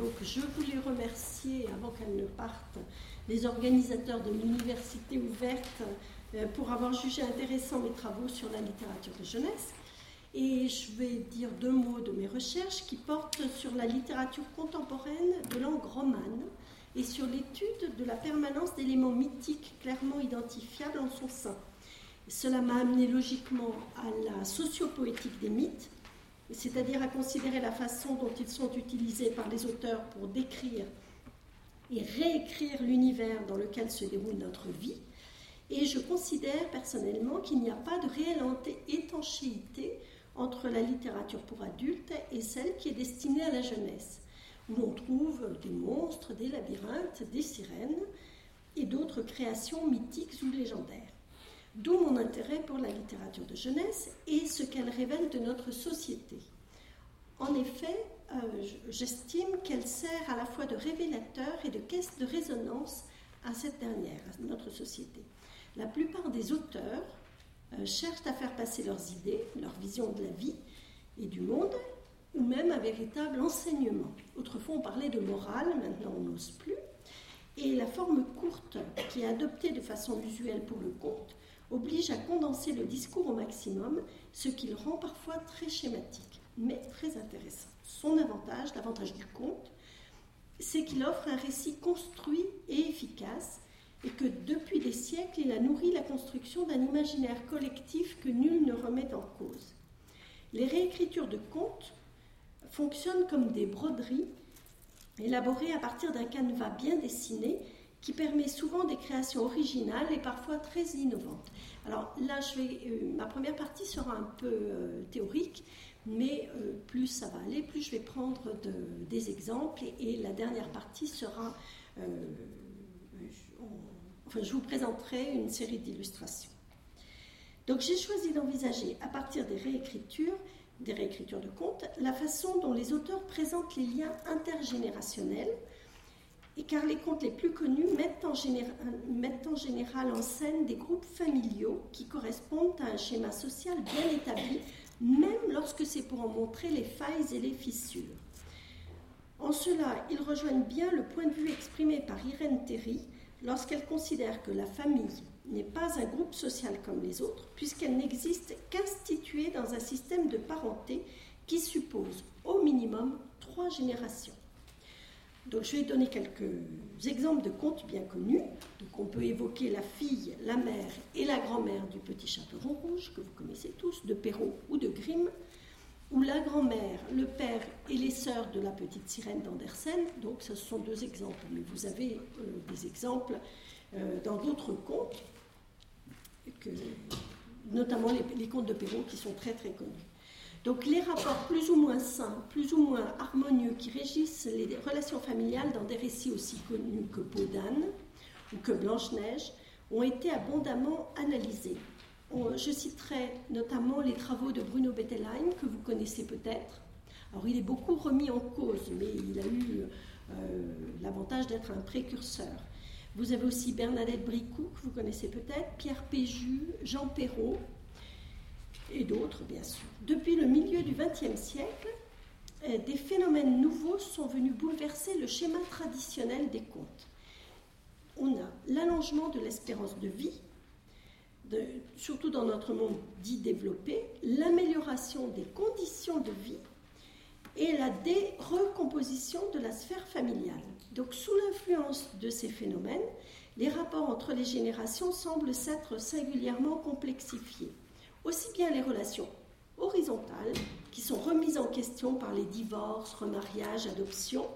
Donc je voulais remercier, avant qu'elle ne parte, les organisateurs de l'université ouverte euh, pour avoir jugé intéressant mes travaux sur la littérature de jeunesse. Et je vais dire deux mots de mes recherches qui portent sur la littérature contemporaine de langue romane et sur l'étude de la permanence d'éléments mythiques clairement identifiables en son sein. Cela m'a amené logiquement à la sociopoétique des mythes, c'est-à-dire à considérer la façon dont ils sont utilisés par les auteurs pour décrire et réécrire l'univers dans lequel se déroule notre vie. Et je considère personnellement qu'il n'y a pas de réelle étanchéité entre la littérature pour adultes et celle qui est destinée à la jeunesse, où l'on trouve des monstres, des labyrinthes, des sirènes et d'autres créations mythiques ou légendaires. D'où mon intérêt pour la littérature de jeunesse et ce qu'elle révèle de notre société. En effet, euh, j'estime qu'elle sert à la fois de révélateur et de caisse de résonance à cette dernière, à notre société. La plupart des auteurs euh, cherchent à faire passer leurs idées, leur vision de la vie et du monde, ou même un véritable enseignement. Autrefois, on parlait de morale, maintenant on n'ose plus. Et la forme courte qui est adoptée de façon usuelle pour le conte oblige à condenser le discours au maximum, ce qui le rend parfois très schématique, mais très intéressant. Son avantage, l'avantage du conte, c'est qu'il offre un récit construit et efficace, et que depuis des siècles, il a nourri la construction d'un imaginaire collectif que nul ne remet en cause. Les réécritures de contes fonctionnent comme des broderies élaborées à partir d'un canevas bien dessiné qui permet souvent des créations originales et parfois très innovantes. Alors là, je vais, euh, ma première partie sera un peu euh, théorique, mais euh, plus ça va aller, plus je vais prendre des exemples et, la dernière partie sera, enfin, je vous présenterai une série d'illustrations. Donc j'ai choisi d'envisager à partir des réécritures, des réécritures de contes, la façon dont les auteurs présentent les liens intergénérationnels et car les contes les plus connus mettent en, général, en scène des groupes familiaux qui correspondent à un schéma social bien établi, même lorsque c'est pour en montrer les failles et les fissures. En cela, ils rejoignent bien le point de vue exprimé par Irène Terry lorsqu'elle considère que la famille n'est pas un groupe social comme les autres, puisqu'elle n'existe qu'instituée dans un système de parenté qui suppose au minimum trois générations. Donc je vais donner quelques exemples de contes bien connus. Donc on peut évoquer la fille, la mère et la grand-mère du petit chaperon rouge, que vous connaissez tous, de Perrault ou de Grimm, ou la grand-mère, le père et les sœurs de la petite sirène d'Andersen. Donc ce sont deux exemples, mais vous avez euh, des exemples euh, dans d'autres contes, notamment les, les contes de Perrault qui sont très très connus. Donc les rapports plus ou moins sains, plus ou moins harmonieux qui régissent les relations familiales dans des récits aussi connus que Peau d'âne ou que Blanche-Neige ont été abondamment analysés. Je citerai notamment les travaux de Bruno Bettelheim, que vous connaissez peut-être. Alors il est beaucoup remis en cause, mais il a eu euh, l'avantage d'être un précurseur. Vous avez aussi Bernadette Bricou, que vous connaissez peut-être, Pierre Péju, Jean Perrault, et d'autres, bien sûr. Depuis le milieu du XXe siècle, euh, des phénomènes nouveaux sont venus bouleverser le schéma traditionnel des contes. On a l'allongement de l'espérance de vie, surtout dans notre monde dit développé, l'amélioration des conditions de vie et la dérecomposition de la sphère familiale. Donc sous l'influence de ces phénomènes, les rapports entre les générations semblent s'être singulièrement complexifiés aussi bien les relations horizontales, qui sont remises en question par les divorces, remariages, adoptions,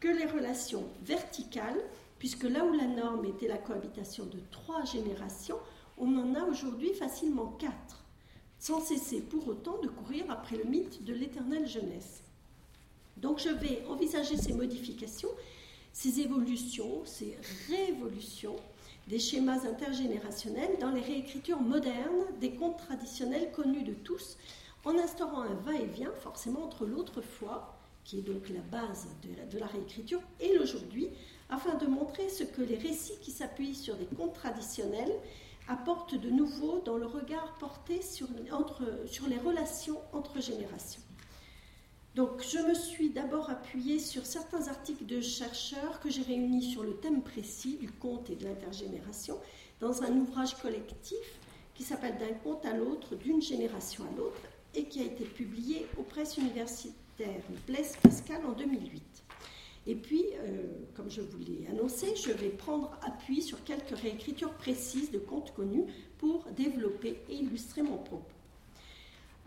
que les relations verticales, puisque là où la norme était la cohabitation de trois générations, on en a aujourd'hui facilement quatre, sans cesser pour autant de courir après le mythe de l'éternelle jeunesse. Donc je vais envisager ces modifications, ces évolutions, ces révolutions des schémas intergénérationnels dans les réécritures modernes des contes traditionnels connus de tous, en instaurant un va-et-vient forcément entre l'autrefois, qui est donc la base de la, réécriture, et l'aujourd'hui, afin de montrer ce que les récits qui s'appuient sur des contes traditionnels apportent de nouveau dans le regard porté sur les relations entre générations. Donc je me suis d'abord appuyée sur certains articles de chercheurs que j'ai réunis sur le thème précis du conte et de l'intergénération dans un ouvrage collectif qui s'appelle D'un conte à l'autre, d'une génération à l'autre, et qui a été publié aux presses universitaires Blaise Pascal en 2008. Et puis, euh, comme je vous l'ai annoncé, je vais prendre appui sur quelques réécritures précises de contes connus pour développer et illustrer mon propos.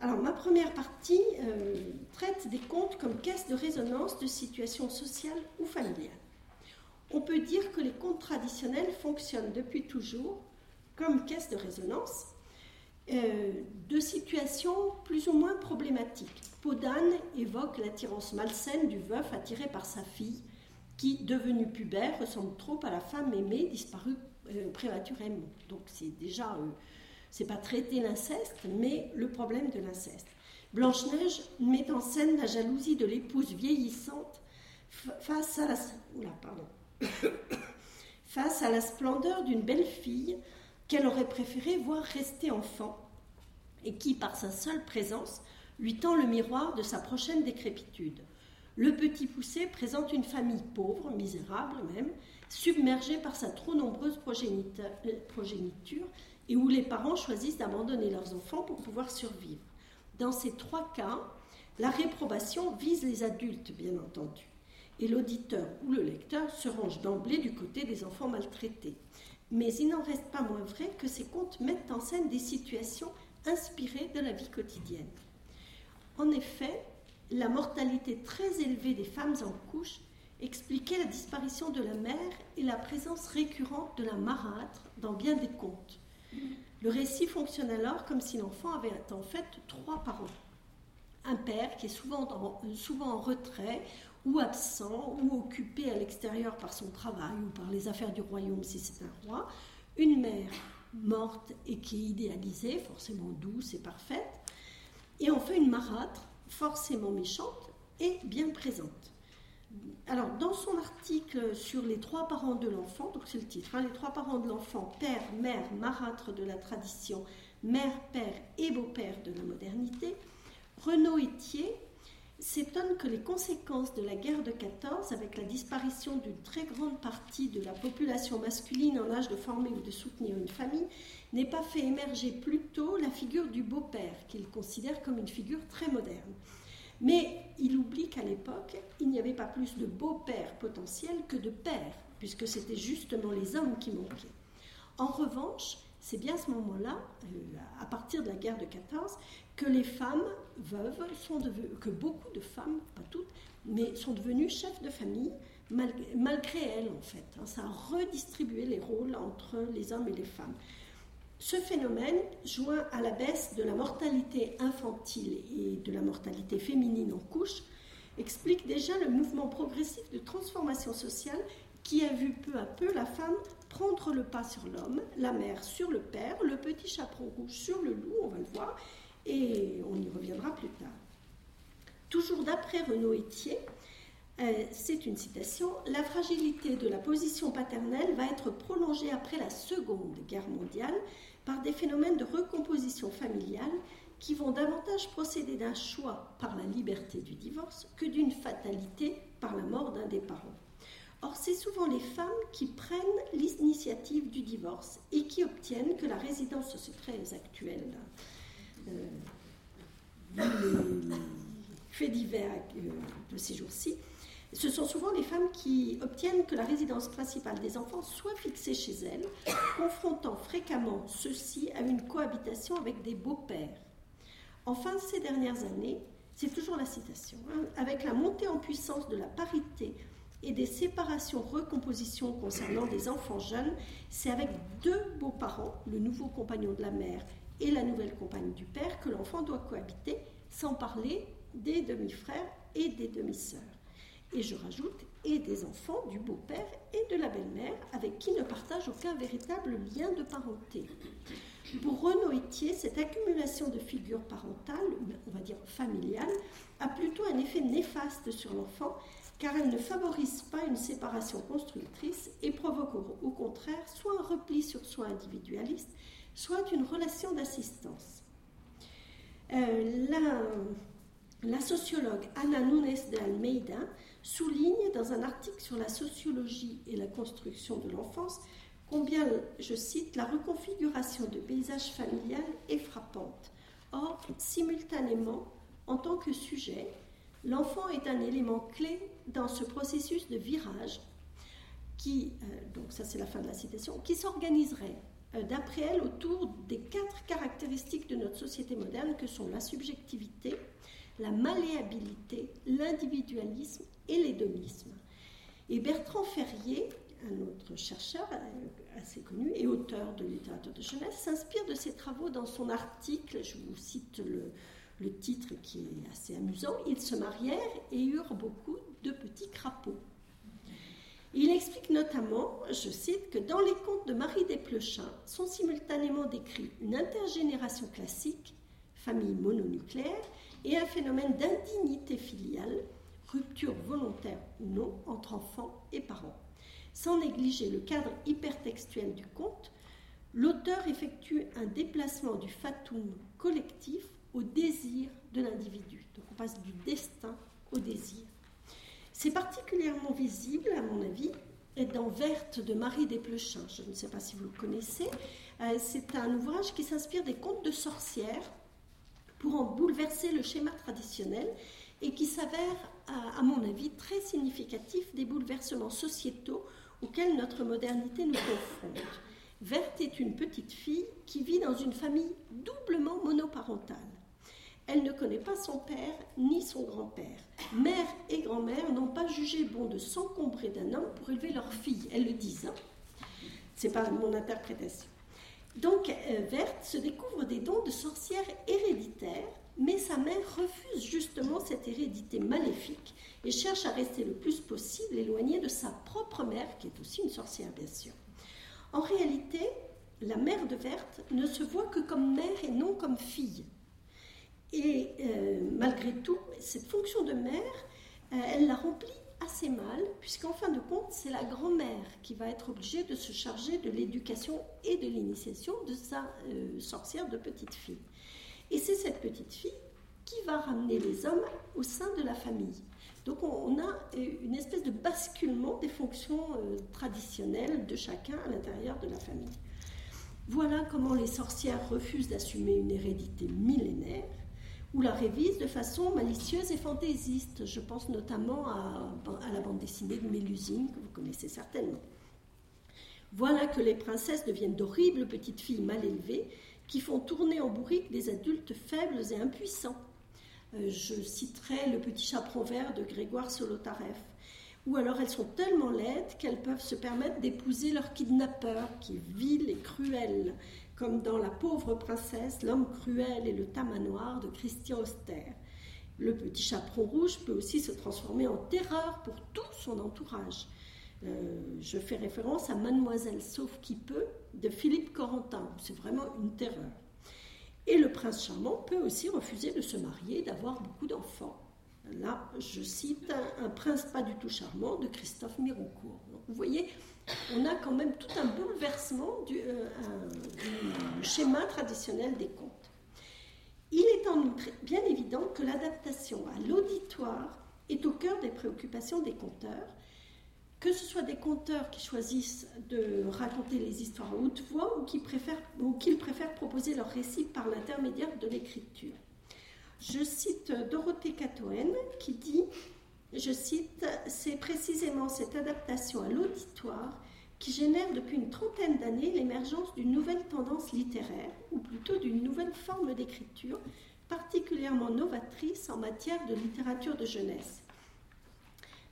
Alors, ma première partie euh, traite des contes comme caisse de résonance de situations sociales ou familiales. On peut dire que les contes traditionnels fonctionnent depuis toujours comme caisse de résonance euh, de situations plus ou moins problématiques. Podane évoque l'attirance malsaine du veuf attiré par sa fille, qui, devenue pubère, ressemble trop à la femme aimée disparue euh, prématurément. Donc c'est déjà, c'est pas traiter l'inceste, mais le problème de l'inceste. Blanche-Neige met en scène la jalousie de l'épouse vieillissante face à la, face à la splendeur d'une belle fille qu'elle aurait préféré voir rester enfant et qui, par sa seule présence, lui tend le miroir de sa prochaine décrépitude. Le petit poussé présente une famille pauvre, misérable même, submergée par sa trop nombreuse progéniture et où les parents choisissent d'abandonner leurs enfants pour pouvoir survivre. Dans ces trois cas, la réprobation vise les adultes, bien entendu, et l'auditeur ou le lecteur se range d'emblée du côté des enfants maltraités. Mais il n'en reste pas moins vrai que ces contes mettent en scène des situations inspirées de la vie quotidienne. En effet, la mortalité très élevée des femmes en couche expliquait la disparition de la mère et la présence récurrente de la marâtre dans bien des contes. Le récit fonctionne alors comme si l'enfant avait en fait trois parents. Un père qui est souvent en retrait ou absent ou occupé à l'extérieur par son travail ou par les affaires du royaume si c'est un roi. Une mère morte et qui est idéalisée, forcément douce et parfaite et enfin une marâtre, forcément méchante et bien présente. Alors, dans son article sur les trois parents de l'enfant, donc c'est le titre, hein, les trois parents de l'enfant, père, mère, marâtre de la tradition, mère, père et beau-père de la modernité, Renaud Etier s'étonne que les conséquences de la guerre de 14, avec la disparition d'une très grande partie de la population masculine en âge de former ou de soutenir une famille, n'aient pas fait émerger plus tôt la figure du beau-père, qu'il considère comme une figure très moderne. Mais il oublie qu'à l'époque, il n'y avait pas plus de beau-père potentiel que de père, puisque c'était justement les hommes qui manquaient. En revanche, c'est bien à ce moment-là, euh, à partir de la guerre de 14, que les femmes veuves sont que beaucoup de femmes, pas toutes, mais sont devenues chefs de famille malgré, elles en fait. Hein. ça a redistribué les rôles entre les hommes et les femmes. Ce phénomène, joint à la baisse de la mortalité infantile et de la mortalité féminine en couche, explique déjà le mouvement progressif de transformation sociale qui a vu peu à peu la femme prendre le pas sur l'homme, la mère sur le père, le petit chaperon rouge sur le loup, on va le voir, et on y reviendra plus tard. Toujours d'après Renaud Etier, euh, c'est une citation, la fragilité de la position paternelle va être prolongée après la Seconde Guerre mondiale par des phénomènes de recomposition familiale qui vont davantage procéder d'un choix par la liberté du divorce que d'une fatalité par la mort d'un des parents. Or, c'est souvent les femmes qui prennent l'initiative du divorce et qui obtiennent que la résidence, c'est très actuel, euh, les faits divers euh, de ces jours-ci, ce sont souvent les femmes qui obtiennent que la résidence principale des enfants soit fixée chez elles, confrontant fréquemment ceux-ci à une cohabitation avec des beaux-pères. Enfin, ces dernières années, c'est toujours la citation, hein, avec la montée en puissance de la parité et des séparations-recompositions concernant des enfants jeunes, c'est avec deux beaux-parents, le nouveau compagnon de la mère et la nouvelle compagne du père, que l'enfant doit cohabiter, sans parler des demi-frères et des demi-sœurs. Et je rajoute, et des enfants du beau-père et de la belle-mère, avec qui ne partage aucun véritable lien de parenté. Pour Renaud Etier, cette accumulation de figures parentales, on va dire familiales, a plutôt un effet néfaste sur l'enfant, car elle ne favorise pas une séparation constructrice et provoque au contraire soit un repli sur soi individualiste, soit une relation d'assistance. Euh, sociologue Ana Nunes de Almeida souligne dans un article sur la sociologie et la construction de l'enfance combien, je cite, la reconfiguration de paysage familial est frappante. Or, simultanément, en tant que sujet, l'enfant est un élément clé dans ce processus de virage qui, euh, donc ça c'est la fin de la citation, qui s'organiserait euh, d'après elle autour des quatre caractéristiques de notre société moderne que sont la subjectivité, la malléabilité, l'individualisme et l'hédonisme. Et Bertrand Ferrier, un autre chercheur euh, assez connu et auteur de littérature de jeunesse, s'inspire de ses travaux dans son article, je vous cite le, le titre qui est assez amusant, Ils se marièrent et eurent beaucoup de petits crapauds. Il explique notamment, je cite, que dans les contes de Marie Desplechin sont simultanément décrits une intergénération classique, famille mononucléaire, et un phénomène d'indignité filiale, rupture volontaire ou non entre enfants et parents. Sans négliger le cadre hypertextuel du conte, l'auteur effectue un déplacement du fatum collectif au désir de l'individu. Donc on passe du destin au désir. C'est particulièrement visible, à mon avis, dans Verte de Marie Desplechin. Je ne sais pas si vous le connaissez. Euh, c'est un ouvrage qui s'inspire des contes de sorcières pour en bouleverser le schéma traditionnel et qui s'avère, à mon avis, très significatif des bouleversements sociétaux auxquels notre modernité nous confronte. Verte est une petite fille qui vit dans une famille doublement monoparentale. Elle ne connaît pas son père ni son grand-père. Mère et grand-mère n'ont pas jugé bon de s'encombrer d'un homme pour élever leur fille. Elles le disent. Hein. C'est pas mon interprétation. Donc, euh, Verte se découvre des dons de sorcière héréditaire, mais sa mère refuse justement cette hérédité maléfique et cherche à rester le plus possible éloignée de sa propre mère, qui est aussi une sorcière, bien sûr. En réalité, la mère de Verte ne se voit que comme mère et non comme fille. Et euh, malgré tout, cette fonction de mère, euh, elle la remplit assez mal, puisqu'en fin de compte, c'est la grand-mère qui va être obligée de se charger de l'éducation et de l'initiation de sa euh, sorcière de petite fille. Et c'est cette petite fille qui va ramener les hommes au sein de la famille. Donc on, a une espèce de basculement des fonctions traditionnelles de chacun à l'intérieur de la famille. Voilà comment les sorcières refusent d'assumer une hérédité millénaire ou la révise de façon malicieuse et fantaisiste. Je pense notamment à, la bande dessinée de Mélusine, que vous connaissez certainement. Voilà que les princesses deviennent d'horribles petites filles mal élevées qui font tourner en bourrique des adultes faibles et impuissants. Euh, je citerai Le petit chaperon vert de Grégoire Solotareff. Ou alors elles sont tellement laides qu'elles peuvent se permettre d'épouser leur kidnappeur, qui est vil et cruel, comme dans La pauvre princesse, l'homme cruel et le tamanoir de Christian Auster. Le petit chaperon rouge peut aussi se transformer en terreur pour tout son entourage. Euh, je fais référence à Mademoiselle Sauf qui peut de Philippe Corentin, c'est vraiment une terreur. Et le prince charmant peut aussi refuser de se marier, d'avoir beaucoup d'enfants. Là, je cite un, prince pas du tout charmant de Christophe Mironcourt. vous voyez, on a quand même tout un bouleversement euh, du, schéma traditionnel des contes. Il est en outre bien évident que l'adaptation à l'auditoire est au cœur des préoccupations des conteurs, que ce soit des conteurs qui choisissent de raconter les histoires à haute voix ou qui préfèrent, ou qu'ils préfèrent proposer leur récit par l'intermédiaire de l'écriture. Je cite Dorothée Catoen qui dit je cite, c'est précisément cette adaptation à l'auditoire qui génère depuis une trentaine d'années l'émergence d'une nouvelle tendance littéraire, ou plutôt d'une nouvelle forme d'écriture, particulièrement novatrice en matière de littérature de jeunesse.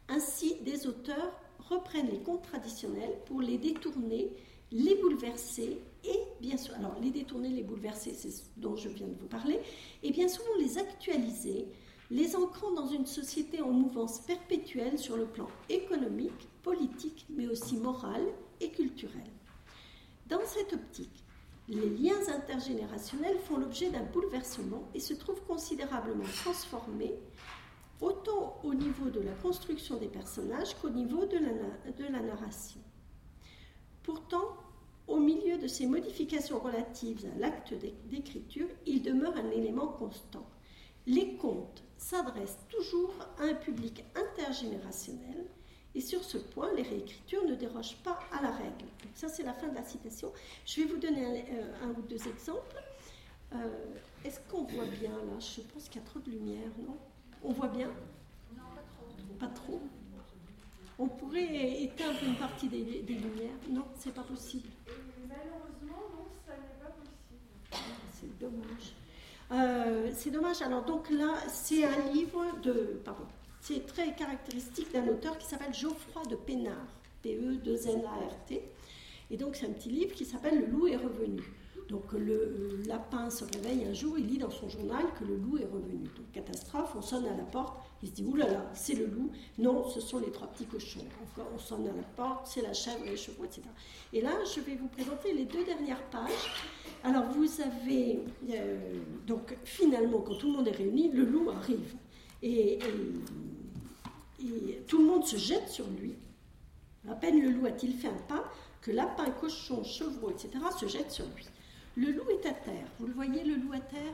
Ainsi, des auteurs reprennent les contes traditionnels pour les détourner, les bouleverser et bien sûr, alors les détourner, les bouleverser, c'est ce dont je viens de vous parler, et bien souvent les actualiser, les ancrant dans une société en mouvance perpétuelle sur le plan économique, politique, mais aussi moral et culturel. Dans cette optique, les liens intergénérationnels font l'objet d'un bouleversement et se trouvent considérablement transformés, autant au niveau de la construction des personnages qu'au niveau de la, de la narration. Pourtant, au milieu de ces modifications relatives à l'acte d'écriture, il demeure un élément constant Les contes s'adressent toujours à un public intergénérationnel et sur ce point, les réécritures ne dérogent pas à la règle. ça, c'est la fin de la citation. Je vais vous donner un, ou deux exemples. Euh, est-ce qu'on voit bien là? Je pense qu'il y a trop de lumière, non? On voit bien? Non, pas trop. Pas trop? On pourrait éteindre une partie des, lumières? Non, c'est pas possible. malheureusement, non, ça n'est pas possible. C'est dommage. Euh, c'est dommage. Alors donc là, c'est un livre de... Pardon. C'est très caractéristique d'un auteur qui s'appelle Geoffroy de Pénard, P-E-2-N-A-R-T. Et donc c'est un petit livre qui s'appelle Le loup est revenu. Donc le lapin se réveille un jour, il lit dans son journal que le loup est revenu. Donc catastrophe, on sonne à la porte, il se dit oulala, c'est le loup. Non, ce sont les trois petits cochons. On à la porte, c'est la chèvre, les chevaux, etc. Et là, je vais vous présenter les deux dernières pages. Alors vous avez euh, donc finalement, quand tout le monde est réuni, le loup arrive et et tout le monde se jette sur lui. À peine le loup a-t-il fait un pas que lapin, cochon, chevreau, etc. se jettent sur lui. Le loup est à terre. Vous le voyez, le loup à terre?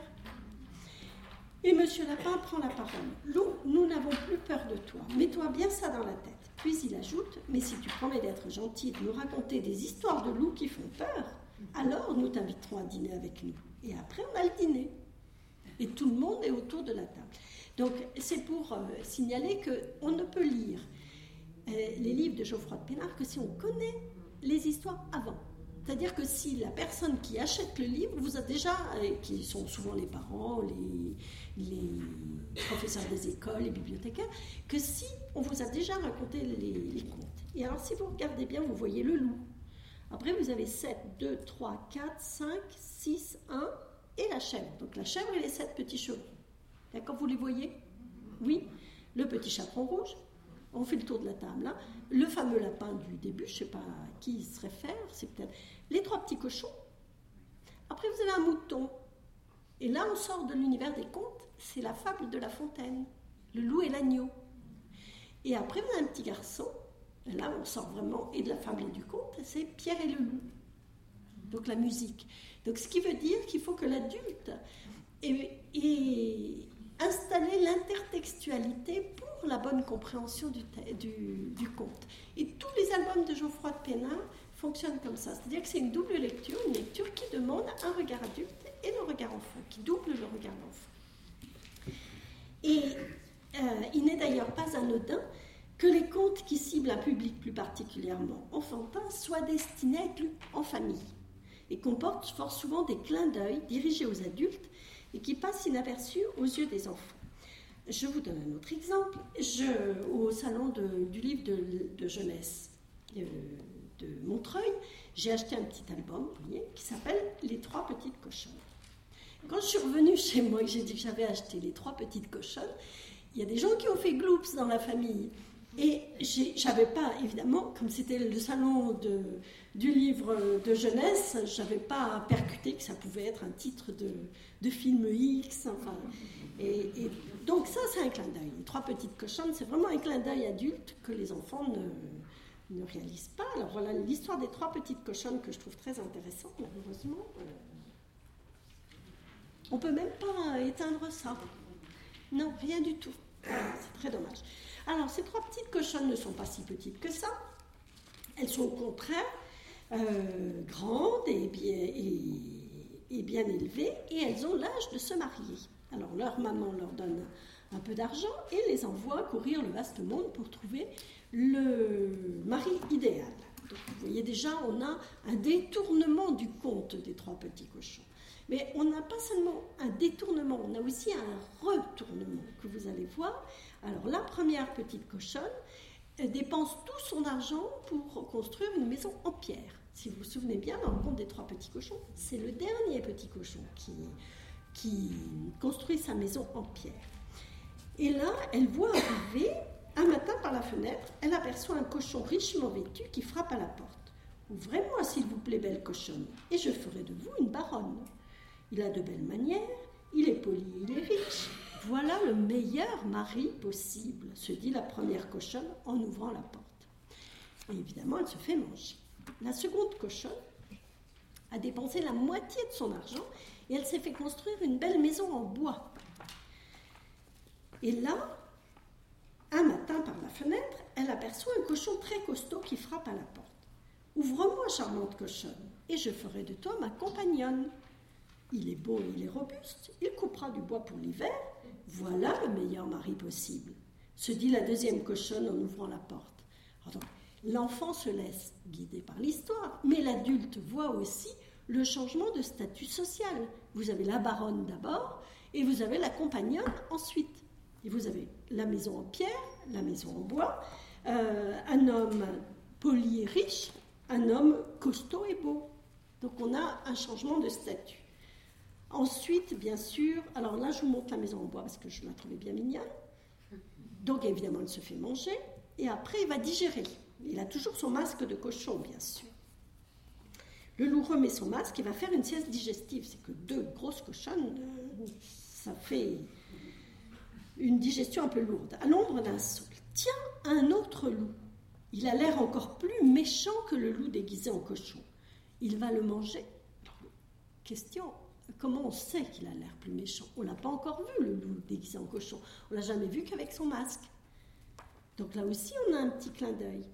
Et Monsieur Lapin prend la parole. Loup, nous n'avons plus peur de toi. Mets-toi bien ça dans la tête. Puis il ajoute Mais si tu promets d'être gentil, de nous raconter des histoires de loups qui font peur, alors nous t'inviterons à dîner avec nous. Et après, on a le dîner. Et tout le monde est autour de la table. Donc c'est pour euh, signaler qu'on ne peut lire euh, les livres de Geoffroy de Pénard que si on connaît les histoires avant. C'est-à-dire que si la personne qui achète le livre vous a déjà, qui sont souvent les parents, les, professeurs des écoles, les bibliothécaires, que si on vous a déjà raconté les, les, contes. Et alors si vous regardez bien, vous voyez le loup. Après, vous avez 7, 2, 3, 4, 5, 6, 1 et la chèvre. Donc la chèvre et les 7 petits chevaux. D'accord, vous les voyez? Oui Le petit chaperon rouge, on fait le tour de la table. Hein. Le fameux lapin du début, je ne sais pas qui il se réfère, c'est peut-être les trois petits cochons. Après, vous avez un mouton. Et là, on sort de l'univers des contes, c'est la fable de la fontaine, le loup et l'agneau. Et après, vous avez un petit garçon. là, on sort vraiment et de la fable et du conte, c'est Pierre et le loup. Donc la musique. Donc ce qui veut dire qu'il faut que l'adulte ait, installer l'intertextualité pour la bonne compréhension du, du, conte. Et tous les albums de Geoffroy de Pénin fonctionnent comme ça. C'est-à-dire que c'est une double lecture, une lecture qui demande un regard adulte et le regard enfant, qui double le regard d'enfant. Et euh, il n'est d'ailleurs pas anodin que les contes qui ciblent un public plus particulièrement enfantin soient destinés à être en famille et comportent fort souvent des clins d'œil dirigés aux adultes et qui passe inaperçu aux yeux des enfants. Je vous donne un autre exemple. Au salon du livre de, jeunesse euh, de, Montreuil, j'ai acheté un petit album voyez, qui s'appelle Les trois petites cochonnes. Quand je suis revenue chez moi et j'ai dit que j'avais acheté Les trois petites cochonnes, il y a des gens qui ont fait gloops dans la famille. Et j'avais pas, évidemment, comme c'était le salon de, du livre de jeunesse, j'avais pas percuté que ça pouvait être un titre de, de film X. Enfin, et, donc ça, c'est un clin d'œil. Les trois petites cochonnes, c'est vraiment un clin d'œil adulte que les enfants ne, ne réalisent pas. Alors voilà l'histoire des trois petites cochonnes que je trouve très intéressante, malheureusement. On peut même pas éteindre ça. Non, rien du tout. C'est très dommage. Alors, ces trois petites cochonnes ne sont pas si petites que ça. Elles sont au contraire euh, grandes et, bien élevées, et elles ont l'âge de se marier. Alors, leur maman leur donne un peu d'argent et les envoie courir le vaste monde pour trouver le mari idéal. Donc, vous voyez déjà, on a un détournement du conte des trois petits cochons. Mais on n'a pas seulement un détournement, on a aussi un retournement que vous allez voir. Alors la première petite cochonne dépense tout son argent pour construire une maison en pierre. Si vous vous souvenez bien, dans le conte des trois petits cochons, c'est le dernier petit cochon qui, qui construit sa maison en pierre. Et là, elle voit arriver, un matin par la fenêtre, elle aperçoit un cochon richement vêtu qui frappe à la porte. Ouvrez-moi, s'il vous plaît, belle cochonne, et je ferai de vous une baronne. Il a de belles manières, il est poli, il est riche. Voilà le meilleur mari possible, se dit la première cochonne en ouvrant la porte. Et évidemment, elle se fait manger. La seconde cochonne a dépensé la moitié de son argent et elle s'est fait construire une belle maison en bois. Et là, un matin, par la fenêtre, elle aperçoit un cochon très costaud qui frappe à la porte. Ouvre-moi, charmante cochonne, et je ferai de toi ma compagnonne. Il est beau il est robuste, il coupera du bois pour l'hiver. Voilà le meilleur mari possible, se dit la deuxième cochonne en ouvrant la porte. L'enfant se laisse guider par l'histoire, mais l'adulte voit aussi le changement de statut social. Vous avez la baronne d'abord, et vous avez la compagnonne ensuite. Et vous avez la maison en pierre, la maison en bois, euh, un homme poli et riche, un homme costaud et beau. Donc on a un changement de statut. Ensuite, bien sûr, alors là je vous montre la maison en bois parce que je la trouvais bien mignonne. Donc évidemment, elle se fait manger et après il va digérer. Il a toujours son masque de cochon, bien sûr. Le loup remet son masque et va faire une sieste digestive. C'est que deux grosses cochonnes, euh, ça fait une digestion un peu lourde, à l'ombre d'un saule. Tiens, un autre loup. Il a l'air encore plus méchant que le loup déguisé en cochon. Il va le manger. question, comment on sait qu'il a l'air plus méchant? On l'a pas encore vu, le loup déguisé en cochon. On l'a jamais vu qu'avec son masque. Donc là aussi, on a un petit clin d'œil.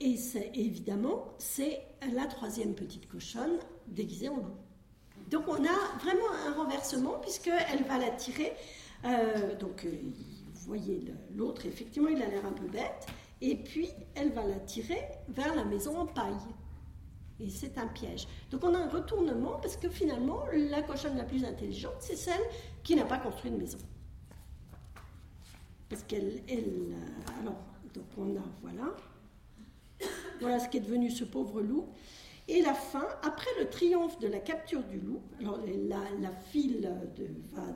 Et c'est évidemment, c'est la troisième petite cochonne déguisée en loup. Donc on a vraiment un renversement puisqu'elle va la tirer euh, donc, euh, vous voyez l'autre, effectivement, il a l'air un peu bête. Et puis, elle va la tirer vers la maison en paille. Et c'est un piège. Donc, on a un retournement parce que finalement, la cochonne la plus intelligente, c'est celle qui n'a pas construit de maison. Parce qu'elle. Elle, euh, alors, donc, on a. Voilà. Voilà ce qui est devenu ce pauvre loup. Et la fin, après le triomphe de la capture du loup, alors la, file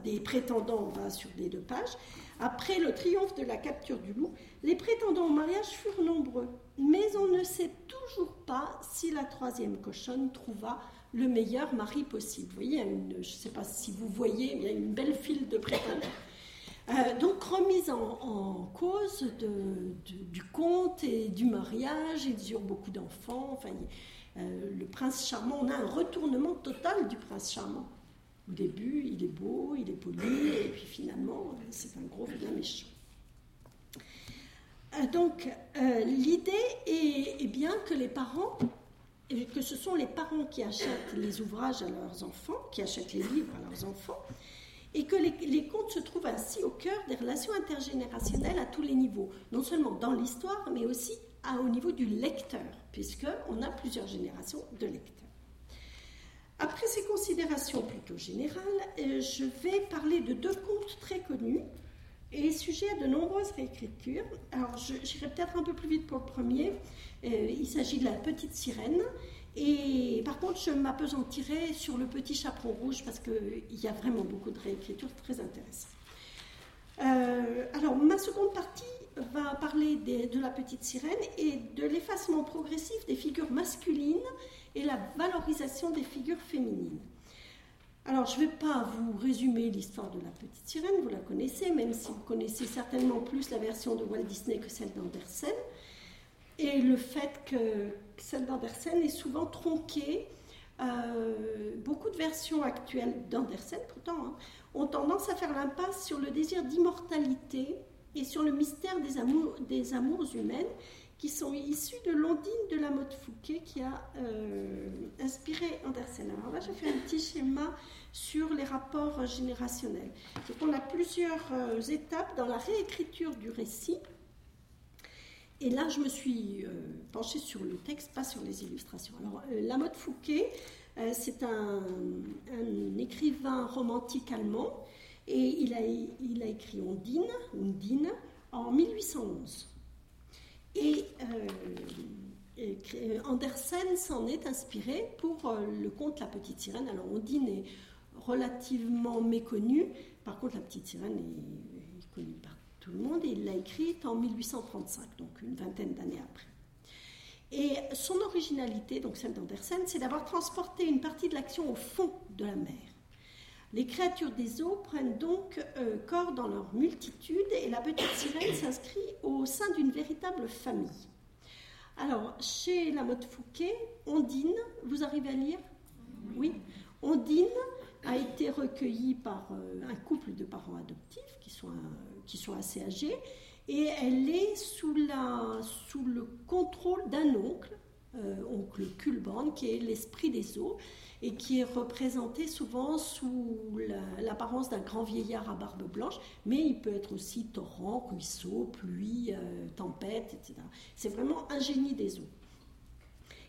des prétendants va sur les deux pages, après le triomphe de la capture du loup, les prétendants au mariage furent nombreux, mais on ne sait toujours pas si la troisième cochonne trouva le meilleur mari possible. Vous voyez, je ne sais pas si vous voyez, il y a une belle file de prétendants. Euh, donc remise en, cause du conte et du mariage, ils eurent beaucoup d'enfants, enfin, le prince charmant, on a un retournement total du prince charmant. Au début, il est beau, il est poli, et puis finalement, c'est un gros vilain méchant. Euh, donc, euh, l'idée est, bien que les parents, que ce sont les parents qui achètent les ouvrages à leurs enfants, qui achètent les livres à leurs enfants, et que les, les, contes se trouvent ainsi au cœur des relations intergénérationnelles à tous les niveaux, non seulement dans l'histoire, mais aussi au niveau du lecteur, puisqu'on a plusieurs générations de lecteurs. Après ces considérations plutôt générales, euh, je vais parler de deux contes très connus et sujets à de nombreuses réécritures. Alors, j'irai peut-être un peu plus vite pour le premier. Euh, il s'agit de la petite sirène. Et par contre, je m'apesantirai sur le petit chaperon rouge parce qu'il y a vraiment beaucoup de réécritures très intéressantes. Euh, alors, ma seconde partie va parler de la petite sirène et de l'effacement progressif des figures masculines et la valorisation des figures féminines. Alors, je ne vais pas vous résumer l'histoire de la petite sirène, vous la connaissez, même si vous connaissez certainement plus la version de Walt Disney que celle d'Andersen. Et le fait que celle d'Andersen est souvent tronquée. Euh, beaucoup de versions actuelles d'Andersen, pourtant, hein, ont tendance à faire l'impasse sur le désir d'immortalité et sur le mystère des amours, des humaines qui sont issus de Londine de la Motte Fouquet qui a euh, inspiré Andersen. Alors là, je fais un petit schéma sur les rapports générationnels. Donc on a plusieurs euh, étapes dans la réécriture du récit. Et là, je me suis euh, penchée sur le texte, pas sur les illustrations. Alors, la Motte Fouquet, c'est un, écrivain romantique allemand et il a, écrit Ondine, Ondine en 1811. Et, euh, Andersen s'en est inspiré pour euh, le conte La Petite Sirène. Alors Ondine est relativement méconnue, par contre La Petite Sirène est, connue par tout le monde et il l'a écrite en 1835, donc une vingtaine d'années après. Et son originalité, donc celle d'Andersen, c'est d'avoir transporté une partie de l'action au fond de la mer. Les créatures des eaux prennent donc euh, corps dans leur multitude et la petite sirène s'inscrit au sein d'une véritable famille. Alors, chez la Motte Fouquet, Ondine, vous arrivez à lire? Oui. Ondine a été recueillie par un couple de parents adoptifs qui sont, qui sont assez âgés et elle est sous, le contrôle d'un oncle, oncle Kulban, qui est l'esprit des eaux et qui est représenté souvent sous l'apparence d'un grand vieillard à barbe blanche, mais il peut être aussi torrent, ruisseau, pluie, euh, tempête, etc. C'est vraiment un génie des eaux.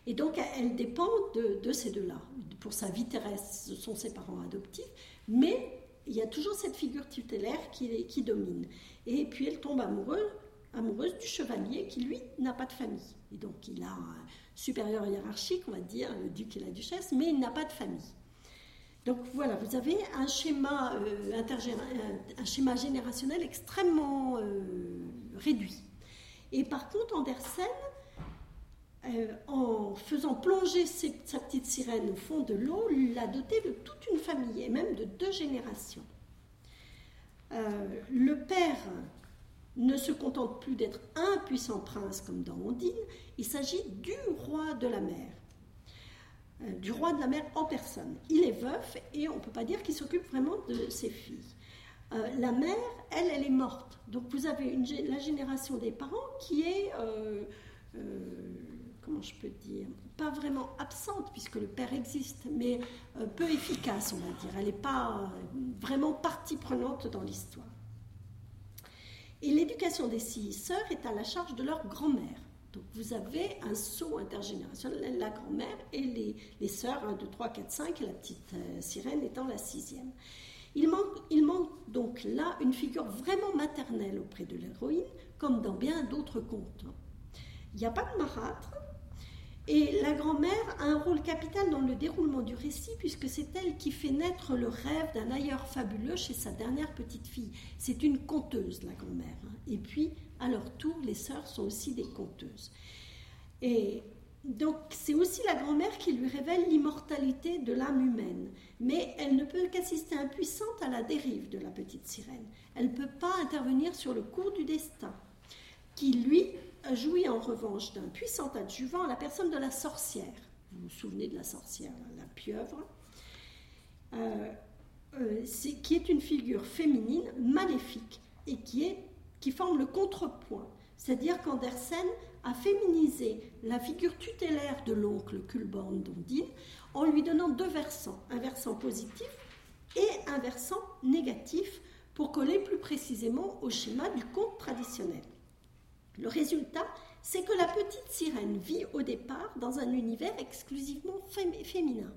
Et donc, elle dépend de, ces deux-là. Pour sa vie terrestre, ce sont ses parents adoptifs, mais il y a toujours cette figure tutélaire qui, qui domine. Et puis, elle tombe amoureuse, amoureuse du chevalier qui, lui, n'a pas de famille. Et donc, il a supérieur hiérarchique, on va dire, le duc et la duchesse, mais il n'a pas de famille. Donc voilà, vous avez un schéma, euh, schéma générationnel extrêmement euh, réduit. Et par contre, Andersen, euh, en faisant plonger sa petite sirène au fond de l'eau, l'a dotée de toute une famille, et même de deux générations. le père ne se contente plus d'être un puissant prince comme dans Ondine, il s'agit du roi de la mer, euh, du roi de la mer en personne. Il est veuf et on ne peut pas dire qu'il s'occupe vraiment de ses filles. Euh, la mère, elle, elle est morte. Donc vous avez la génération des parents qui est, euh, comment je peux dire, pas vraiment absente puisque le père existe, mais peu efficace, on va dire. Elle n'est pas vraiment partie prenante dans l'histoire. Et l'éducation des six sœurs est à la charge de leur grand-mère. Donc vous avez un saut intergénérationnel, la grand-mère et les, sœurs, 1, 2, 3, 4, 5, et la petite euh, sirène étant la sixième. Il il manque donc là une figure vraiment maternelle auprès de l'héroïne, comme dans bien d'autres contes. Il n'y a pas de marâtre, et la grand-mère a un rôle capital dans le déroulement du récit, puisque c'est elle qui fait naître le rêve d'un ailleurs fabuleux chez sa dernière petite fille. C'est une conteuse, la grand-mère. Hein. Et puis, à leur tour, les sœurs sont aussi des conteuses. Et donc, c'est aussi la grand-mère qui lui révèle l'immortalité de l'âme humaine. Mais elle ne peut qu'assister impuissante à la dérive de la petite sirène. Elle ne peut pas intervenir sur le cours du destin, qui, lui, jouit en revanche d'un puissant adjuvant la personne de la sorcière. Vous vous souvenez de la sorcière, la pieuvre, euh, euh, qui est une figure féminine maléfique et qui, qui forme le contrepoint. C'est-à-dire qu'Andersen a féminisé la figure tutélaire de l'oncle Kulborn d'Ondine en lui donnant deux versants, un versant positif et un versant négatif pour coller plus précisément au schéma du conte traditionnel. Le résultat, c'est que la petite sirène vit au départ dans un univers exclusivement féminin.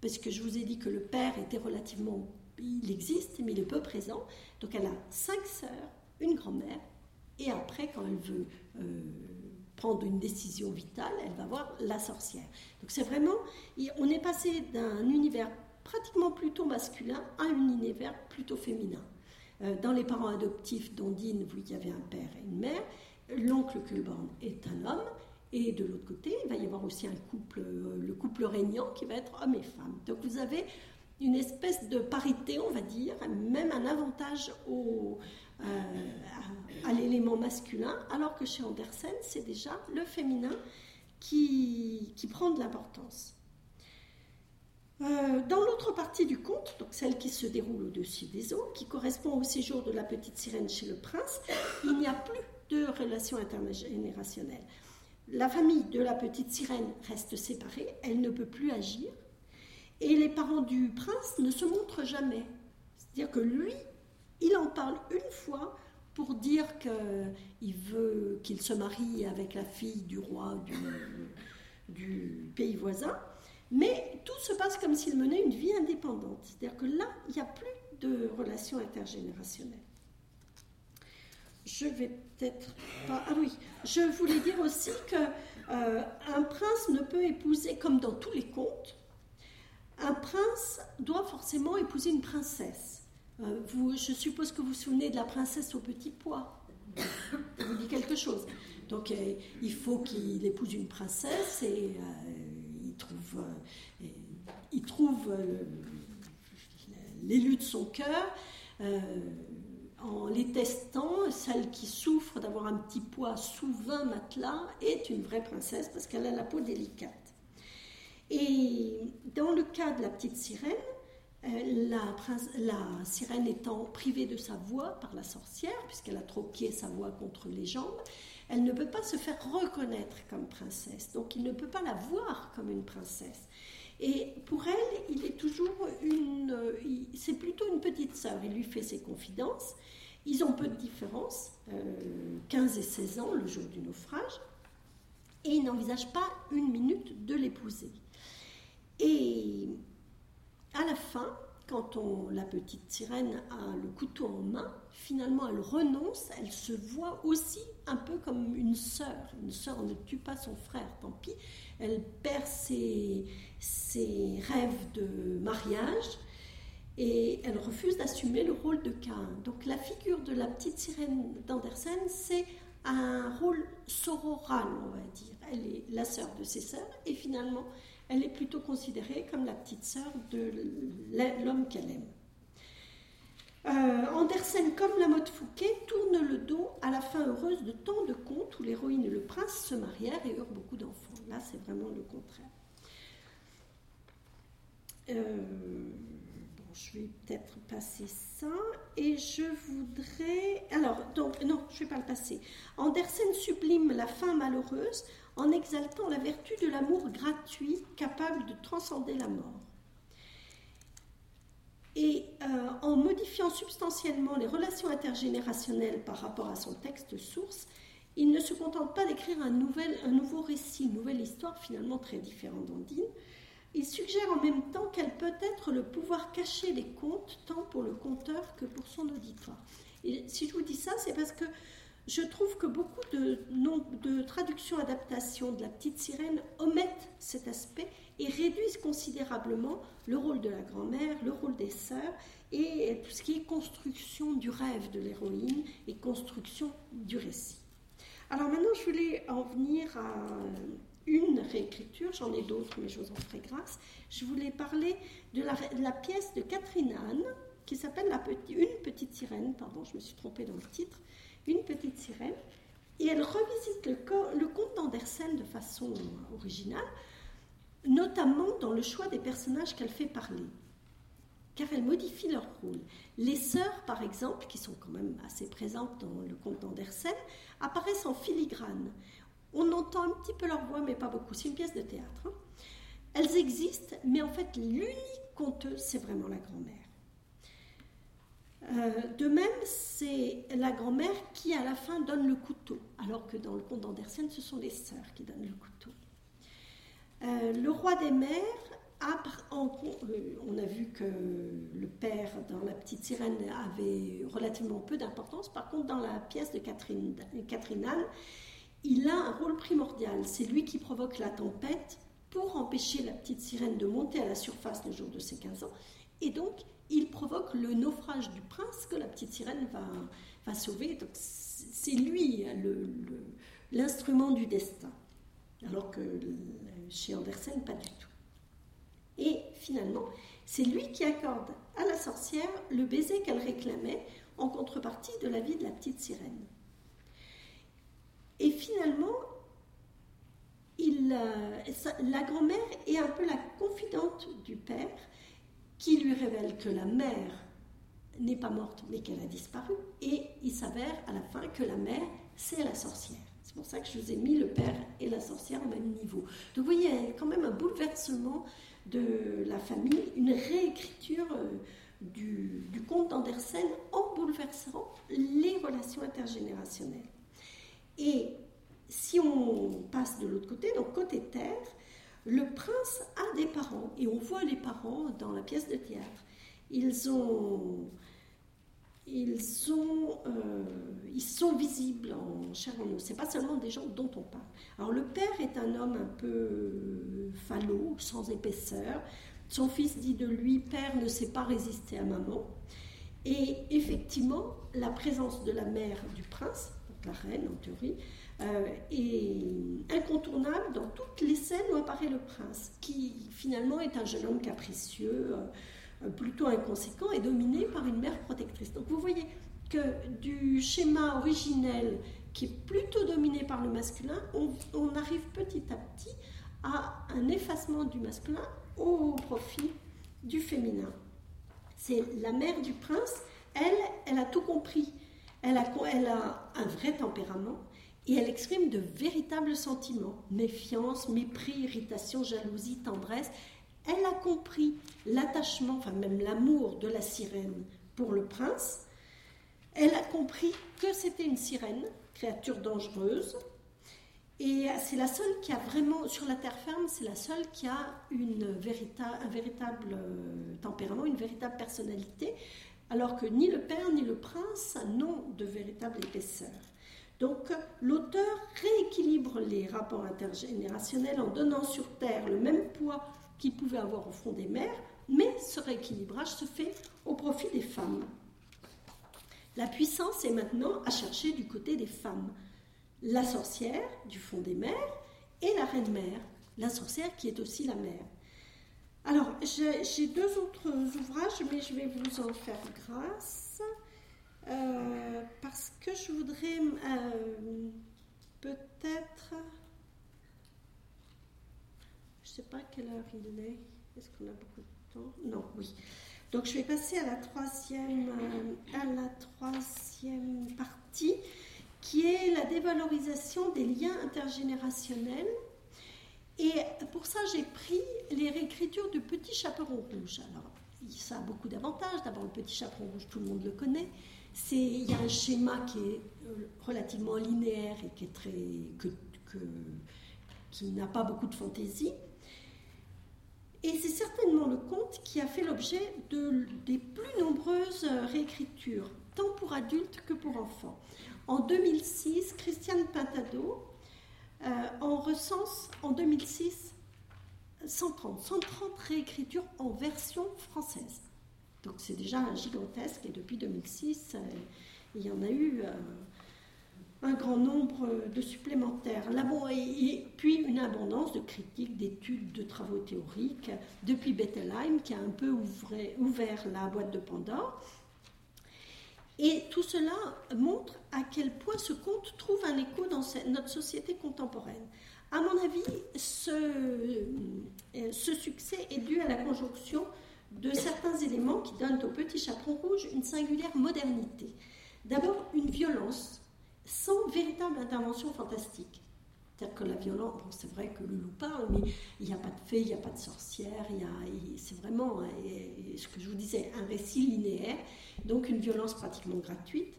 Parce que je vous ai dit que le père était relativement... Il existe, mais il est peu présent. Donc elle a cinq sœurs, une grand-mère, et après, quand elle veut euh, prendre une décision vitale, elle va voir la sorcière. Donc c'est vraiment... On est passé d'un univers pratiquement plutôt masculin à un univers plutôt féminin. Euh, dans les parents adoptifs d'Ondine, il y avait un père et une mère. L'oncle Kulborn est un homme. Et de l'autre côté, il va y avoir aussi un couple, euh, le couple régnant qui va être homme et femme. Donc vous avez une espèce de parité, on va dire, même un avantage au, euh, à, l'élément masculin, alors que chez Andersen, c'est déjà le féminin qui, qui prend de l'importance. Euh, dans l'autre partie du conte, donc celle qui se déroule au-dessus des eaux, qui correspond au séjour de la petite sirène chez le prince, il n'y a plus de relation intergénérationnelle. La famille de la petite sirène reste séparée, elle ne peut plus agir, et les parents du prince ne se montrent jamais. C'est-à-dire que lui, il en parle une fois pour dire qu'il veut qu'il se marie avec la fille du roi du pays voisin, mais tout se passe comme s'il menait une vie indépendante. C'est-à-dire que là, il n'y a plus de relation intergénérationnelle. Je vais peut-être. Ah oui, je voulais dire aussi que euh, un prince ne peut épouser, comme dans tous les contes, un prince doit forcément épouser une princesse. Euh, je suppose que vous vous souvenez de la princesse au petit pois. Ça vous dit quelque chose. Donc euh, il faut qu'il épouse une princesse et euh, il trouve euh, l'élu de son cœur euh, en les testant, celle qui souffre d'avoir un petit poids sous 20 matelas est une vraie princesse parce qu'elle a la peau délicate. Et dans le cas de la petite sirène, la, sirène étant privée de sa voix par la sorcière, puisqu'elle a troqué sa voix contre les jambes, elle ne peut pas se faire reconnaître comme princesse, donc il ne peut pas la voir comme une princesse. Et pour elle, il est toujours une, c'est plutôt une petite sœur. Il lui fait ses confidences. Ils ont peu de différence, 15 euh, et 16 ans le jour du naufrage, et il n'envisage pas une minute de l'épouser. Et à la fin, quand la petite sirène a le couteau en main, finalement elle renonce, elle se voit aussi un peu comme une sœur. Une sœur ne tue pas son frère, tant pis. Elle perd ses, ses rêves de mariage et elle refuse d'assumer le rôle de Cain. Donc la figure de la petite sirène d'Andersen, c'est un rôle sororal, on va dire. Elle est la sœur de ses sœurs et finalement elle est plutôt considérée comme la petite sœur de l'homme qu'elle aime. Euh, Andersen, comme la mode Fouquet, tourne le dos à la fin heureuse de tant de contes où l'héroïne et le prince se marièrent et eurent beaucoup d'enfants. Là, c'est vraiment le contraire. Euh, je vais peut-être passer ça et je voudrais. Alors, non, je ne vais pas le passer. Andersen sublime la fin malheureuse en exaltant la vertu de l'amour gratuit capable de transcender la mort. Et euh, en modifiant substantiellement les relations intergénérationnelles par rapport à son texte source, il ne se contente pas d'écrire un, un, nouveau récit, une nouvelle histoire finalement très différente d'Andine. Il suggère en même temps qu'elle peut être le pouvoir caché des contes, tant pour le conteur que pour son auditoire. Et si je vous dis ça, c'est parce que je trouve que beaucoup de, de traductions, adaptations de la petite sirène omettent cet aspect et réduisent considérablement le rôle de la grand-mère, le rôle des sœurs et tout ce qui est construction du rêve de l'héroïne et construction du récit. Alors maintenant, je voulais en venir à une réécriture, j'en ai d'autres, mais je vous en ferai grâce. Je voulais parler de la, la pièce de Catherine Anne qui s'appelle Une petite sirène, pardon, je me suis trompée dans le titre, une petite sirène, et elle revisite le, conte d'Andersen de façon originale, notamment dans le choix des personnages qu'elle fait parler, car elle modifie leur rôle. Les sœurs, par exemple, qui sont quand même assez présentes dans le conte d'Andersen, apparaissent en filigrane. On entend un petit peu leur voix, mais pas beaucoup. C'est une pièce de théâtre. Hein. Elles existent, mais en fait, l'unique conteuse, c'est vraiment la grand-mère. Euh, de même, c'est la grand-mère qui, à la fin, donne le couteau, alors que dans le conte d'Andersen, ce sont les sœurs qui donnent le couteau. Euh, le roi des mers, a, euh, on a vu que le père dans La Petite Sirène avait relativement peu d'importance. Par contre, dans la pièce de Catherine, Catherine Anne, il a un rôle primordial. C'est lui qui provoque la tempête pour empêcher la petite sirène de monter à la surface le jour de ses 15 ans. Et donc, il provoque le naufrage du prince que la petite sirène va, sauver. C'est lui hein, l'instrument du destin, alors que chez Andersen, pas du tout. Et finalement, c'est lui qui accorde à la sorcière le baiser qu'elle réclamait en contrepartie de la vie de la petite sirène. Et finalement, euh, la grand-mère est un peu la confidente du père qui lui révèle que la mère n'est pas morte mais qu'elle a disparu. Et il s'avère à la fin que la mère, c'est la sorcière. C'est pour ça que je vous ai mis le père et la sorcière au même niveau. Donc vous voyez, il y a quand même un bouleversement de la famille, une réécriture euh, du, du conte d'Andersen en bouleversant les relations intergénérationnelles. Et si on passe de l'autre côté, donc côté terre, le prince a des parents, et on voit les parents dans la pièce de théâtre. Ils ont, ils sont, euh, ils sont visibles en chair en os. C'est pas seulement des gens dont on parle. Alors le père est un homme un peu falot, sans épaisseur. Son fils dit de lui, père ne sait pas résister à maman. Et effectivement, la présence de la mère du prince, donc la reine en théorie, euh, est incontournable dans toutes les scènes où apparaît le prince, qui finalement est un jeune homme capricieux, euh, plutôt inconséquent et dominé par une mère protectrice. Donc vous voyez que du schéma originel qui est plutôt dominé par le masculin, on, arrive petit à petit à un effacement du masculin au profit du féminin. C'est la mère du prince, elle, elle a tout compris. Elle a un vrai tempérament et elle exprime de véritables sentiments, méfiance, mépris, irritation, jalousie, tendresse. Elle a compris l'attachement, enfin même l'amour de la sirène pour le prince. Elle a compris que c'était une sirène, créature dangereuse, et c'est la seule qui a vraiment, sur la terre ferme, c'est la seule qui a une un véritable euh, tempérament, une véritable personnalité, alors que ni le père ni le prince n'ont de véritable épaisseur. Donc l'auteur rééquilibre les rapports intergénérationnels en donnant sur Terre le même poids qu'il pouvait avoir au fond des mers, mais ce rééquilibrage se fait au profit des femmes. La puissance est maintenant à chercher du côté des femmes la sorcière du fond des mers et la reine-mère, la sorcière qui est aussi la mère. Alors, j'ai deux autres ouvrages, mais je vais vous en faire grâce, euh, parce que je voudrais euh, peut-être... Je ne sais pas quelle heure il est. Est-ce qu'on a beaucoup de temps? Non, oui. Donc, je vais passer à la troisième, euh, à la troisième partie qui est la dévalorisation des liens intergénérationnels. Et pour ça, j'ai pris les réécritures du Petit Chaperon Rouge. Alors, ça a beaucoup d'avantages. D'abord, le Petit Chaperon Rouge, tout le monde le connaît. Il y a un schéma qui est euh, relativement linéaire et qui, est très, n'a pas beaucoup de fantaisie. Et c'est certainement le conte qui a fait l'objet de, des plus nombreuses réécritures, tant pour adultes que pour enfants. En 2006, Christiane Pintado euh, en recense en 2006 130, 130 réécritures en version française. Donc c'est déjà gigantesque et depuis 2006, euh, il y en a eu euh, un grand nombre de supplémentaires. Et, puis une abondance de critiques, d'études, de travaux théoriques, depuis Bettelheim qui a un peu ouvert la boîte de Pandore. Et tout cela montre à quel point ce conte trouve un écho dans notre société contemporaine. À mon avis, ce, euh, ce succès est dû à la conjonction de certains éléments qui donnent au petit chaperon rouge une singulière modernité. D'abord, une violence sans véritable intervention fantastique. C'est-à-dire que la violence, c'est vrai que le loup parle, mais il n'y a pas de fée, il n'y a pas de sorcière, c'est vraiment, ce que je vous disais, un récit linéaire, donc une violence pratiquement gratuite,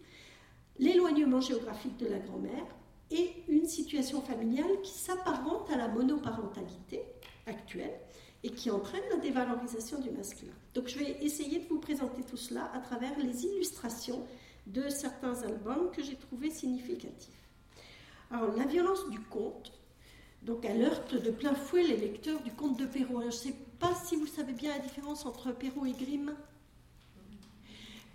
l'éloignement géographique de la grand-mère et une situation familiale qui s'apparente à la monoparentalité actuelle et qui entraîne la dévalorisation du masculin. Donc je vais essayer de vous présenter tout cela à travers les illustrations de certains albums que j'ai trouvés significatifs. Alors, la violence du conte, donc elle heurte de plein fouet les lecteurs du conte de Perrault. je ne sais pas si vous savez bien la différence entre Perrault et Grimm.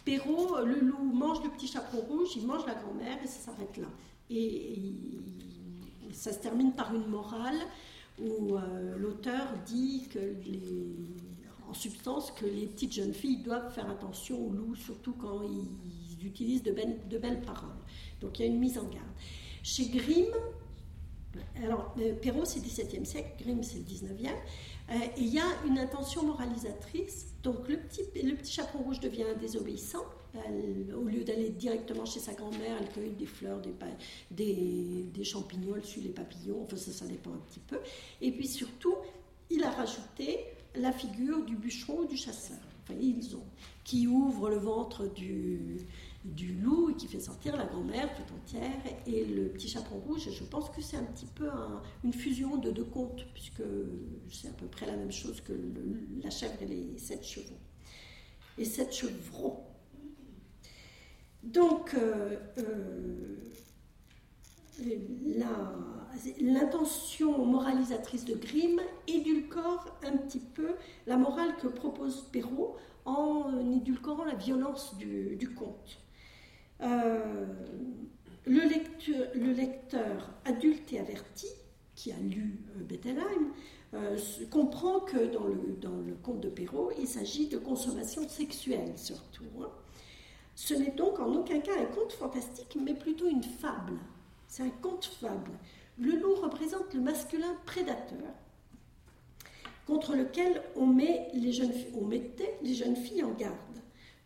Perrault, le loup mange le petit chaperon rouge, il mange la grand-mère et ça s'arrête là. Et, ça se termine par une morale où euh, l'auteur dit que en substance que les petites jeunes filles doivent faire attention aux loups, surtout quand ils utilisent de de belles paroles. Donc il y a une mise en garde. Chez Grimm, alors euh, Perrault c'est le XVIIe siècle, Grimm c'est le XIXe, euh, il y a une intention moralisatrice. Donc le petit, le petit chaperon rouge devient désobéissant. Au lieu d'aller directement chez sa grand-mère, elle cueille des fleurs, des, des, champignons, elle suit les papillons, enfin ça, ça dépend un petit peu. Et puis surtout, il a rajouté la figure du bûcheron ou du chasseur. Enfin, ils ont, qui ouvre le ventre du, du loup et qui fait sortir la grand-mère tout entière et le petit chaperon rouge. Je pense que c'est un petit peu une fusion de deux contes, puisque c'est à peu près la même chose que la chèvre et les sept chevaux. Et sept chevrons. Donc, euh, euh, l'intention moralisatrice de Grimm édulcore un petit peu la morale que propose Perrault en édulcorant la violence du conte. Euh, le, lecteur, adulte et averti, qui a lu Bettelheim, comprend que dans le, dans le conte de Perrault, il s'agit de consommation sexuelle surtout. Hein. Ce n'est donc en aucun cas un conte fantastique, mais plutôt une fable. C'est un conte fable. Le loup représente le masculin prédateur contre lequel on, met les jeunes, on mettait les jeunes filles en garde.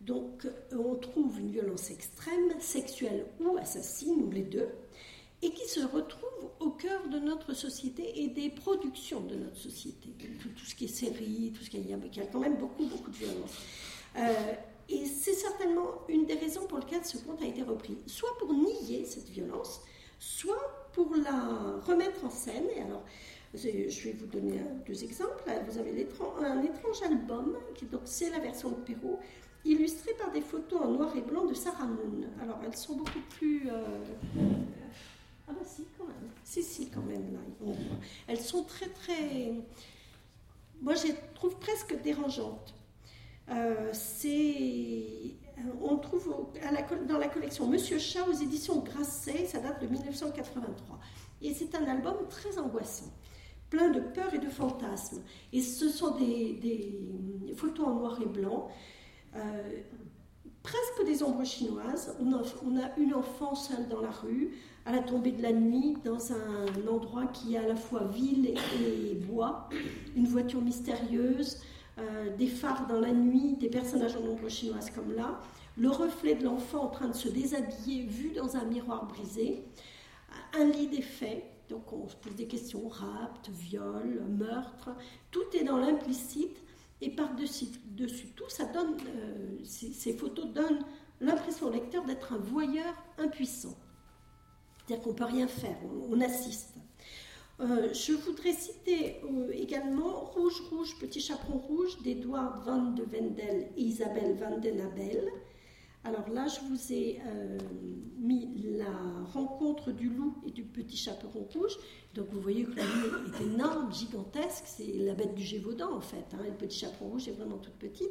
Donc on trouve une violence extrême, sexuelle ou assassine, ou les deux, et qui se retrouve au cœur de notre société et des productions de notre société. Tout, ce qui est série, tout ce a, y a quand même beaucoup, beaucoup de violence. Euh, et c'est certainement une des raisons pour lesquelles ce conte a été repris, soit pour nier cette violence, soit pour la remettre en scène. Alors, je vais vous donner deux exemples. Vous avez un étrange album, qui donc c'est la version de Perrault, illustré par des photos en noir et blanc de Sarah Moon. Alors, elles sont beaucoup plus euh, ah bah si, quand même. Si, si, quand même, là. Elles sont très, très... Moi, je les trouve presque dérangeantes. Euh, c'est... On trouve dans la collection Monsieur Chat aux éditions Grasset, ça date de 1983. Et c'est un album très angoissant, plein de peur et de fantasmes. Et ce sont des, des photos en noir et blanc. Euh, presque des ombres chinoises. On a, on a, une enfant seule dans la rue, à la tombée de la nuit dans un endroit qui est à la fois ville et bois, une voiture mystérieuse, euh, des phares dans la nuit, des personnages en ombre chinoise comme là, le reflet de l'enfant en train de se déshabiller vu dans un miroir brisé, un lit défait, donc on se pose des questions, rapt, viol, meurtre, tout est dans l'implicite. Et par-dessus dessus tout, ça donne, euh, ces, photos donnent l'impression au lecteur d'être un voyeur impuissant. C'est-à-dire qu'on ne peut rien faire, on, assiste. Euh, je voudrais citer euh, également Rouge, Rouge, Petit Chaperon Rouge d'Edouard van de Wendel et Isabelle van den Abel. Alors là, je vous ai euh, mis la rencontre du loup et du petit chaperon rouge. Donc vous voyez que le loup est énorme, gigantesque, c'est la bête du Gévaudan en fait. Hein. Le petit chaperon rouge est vraiment toute petite.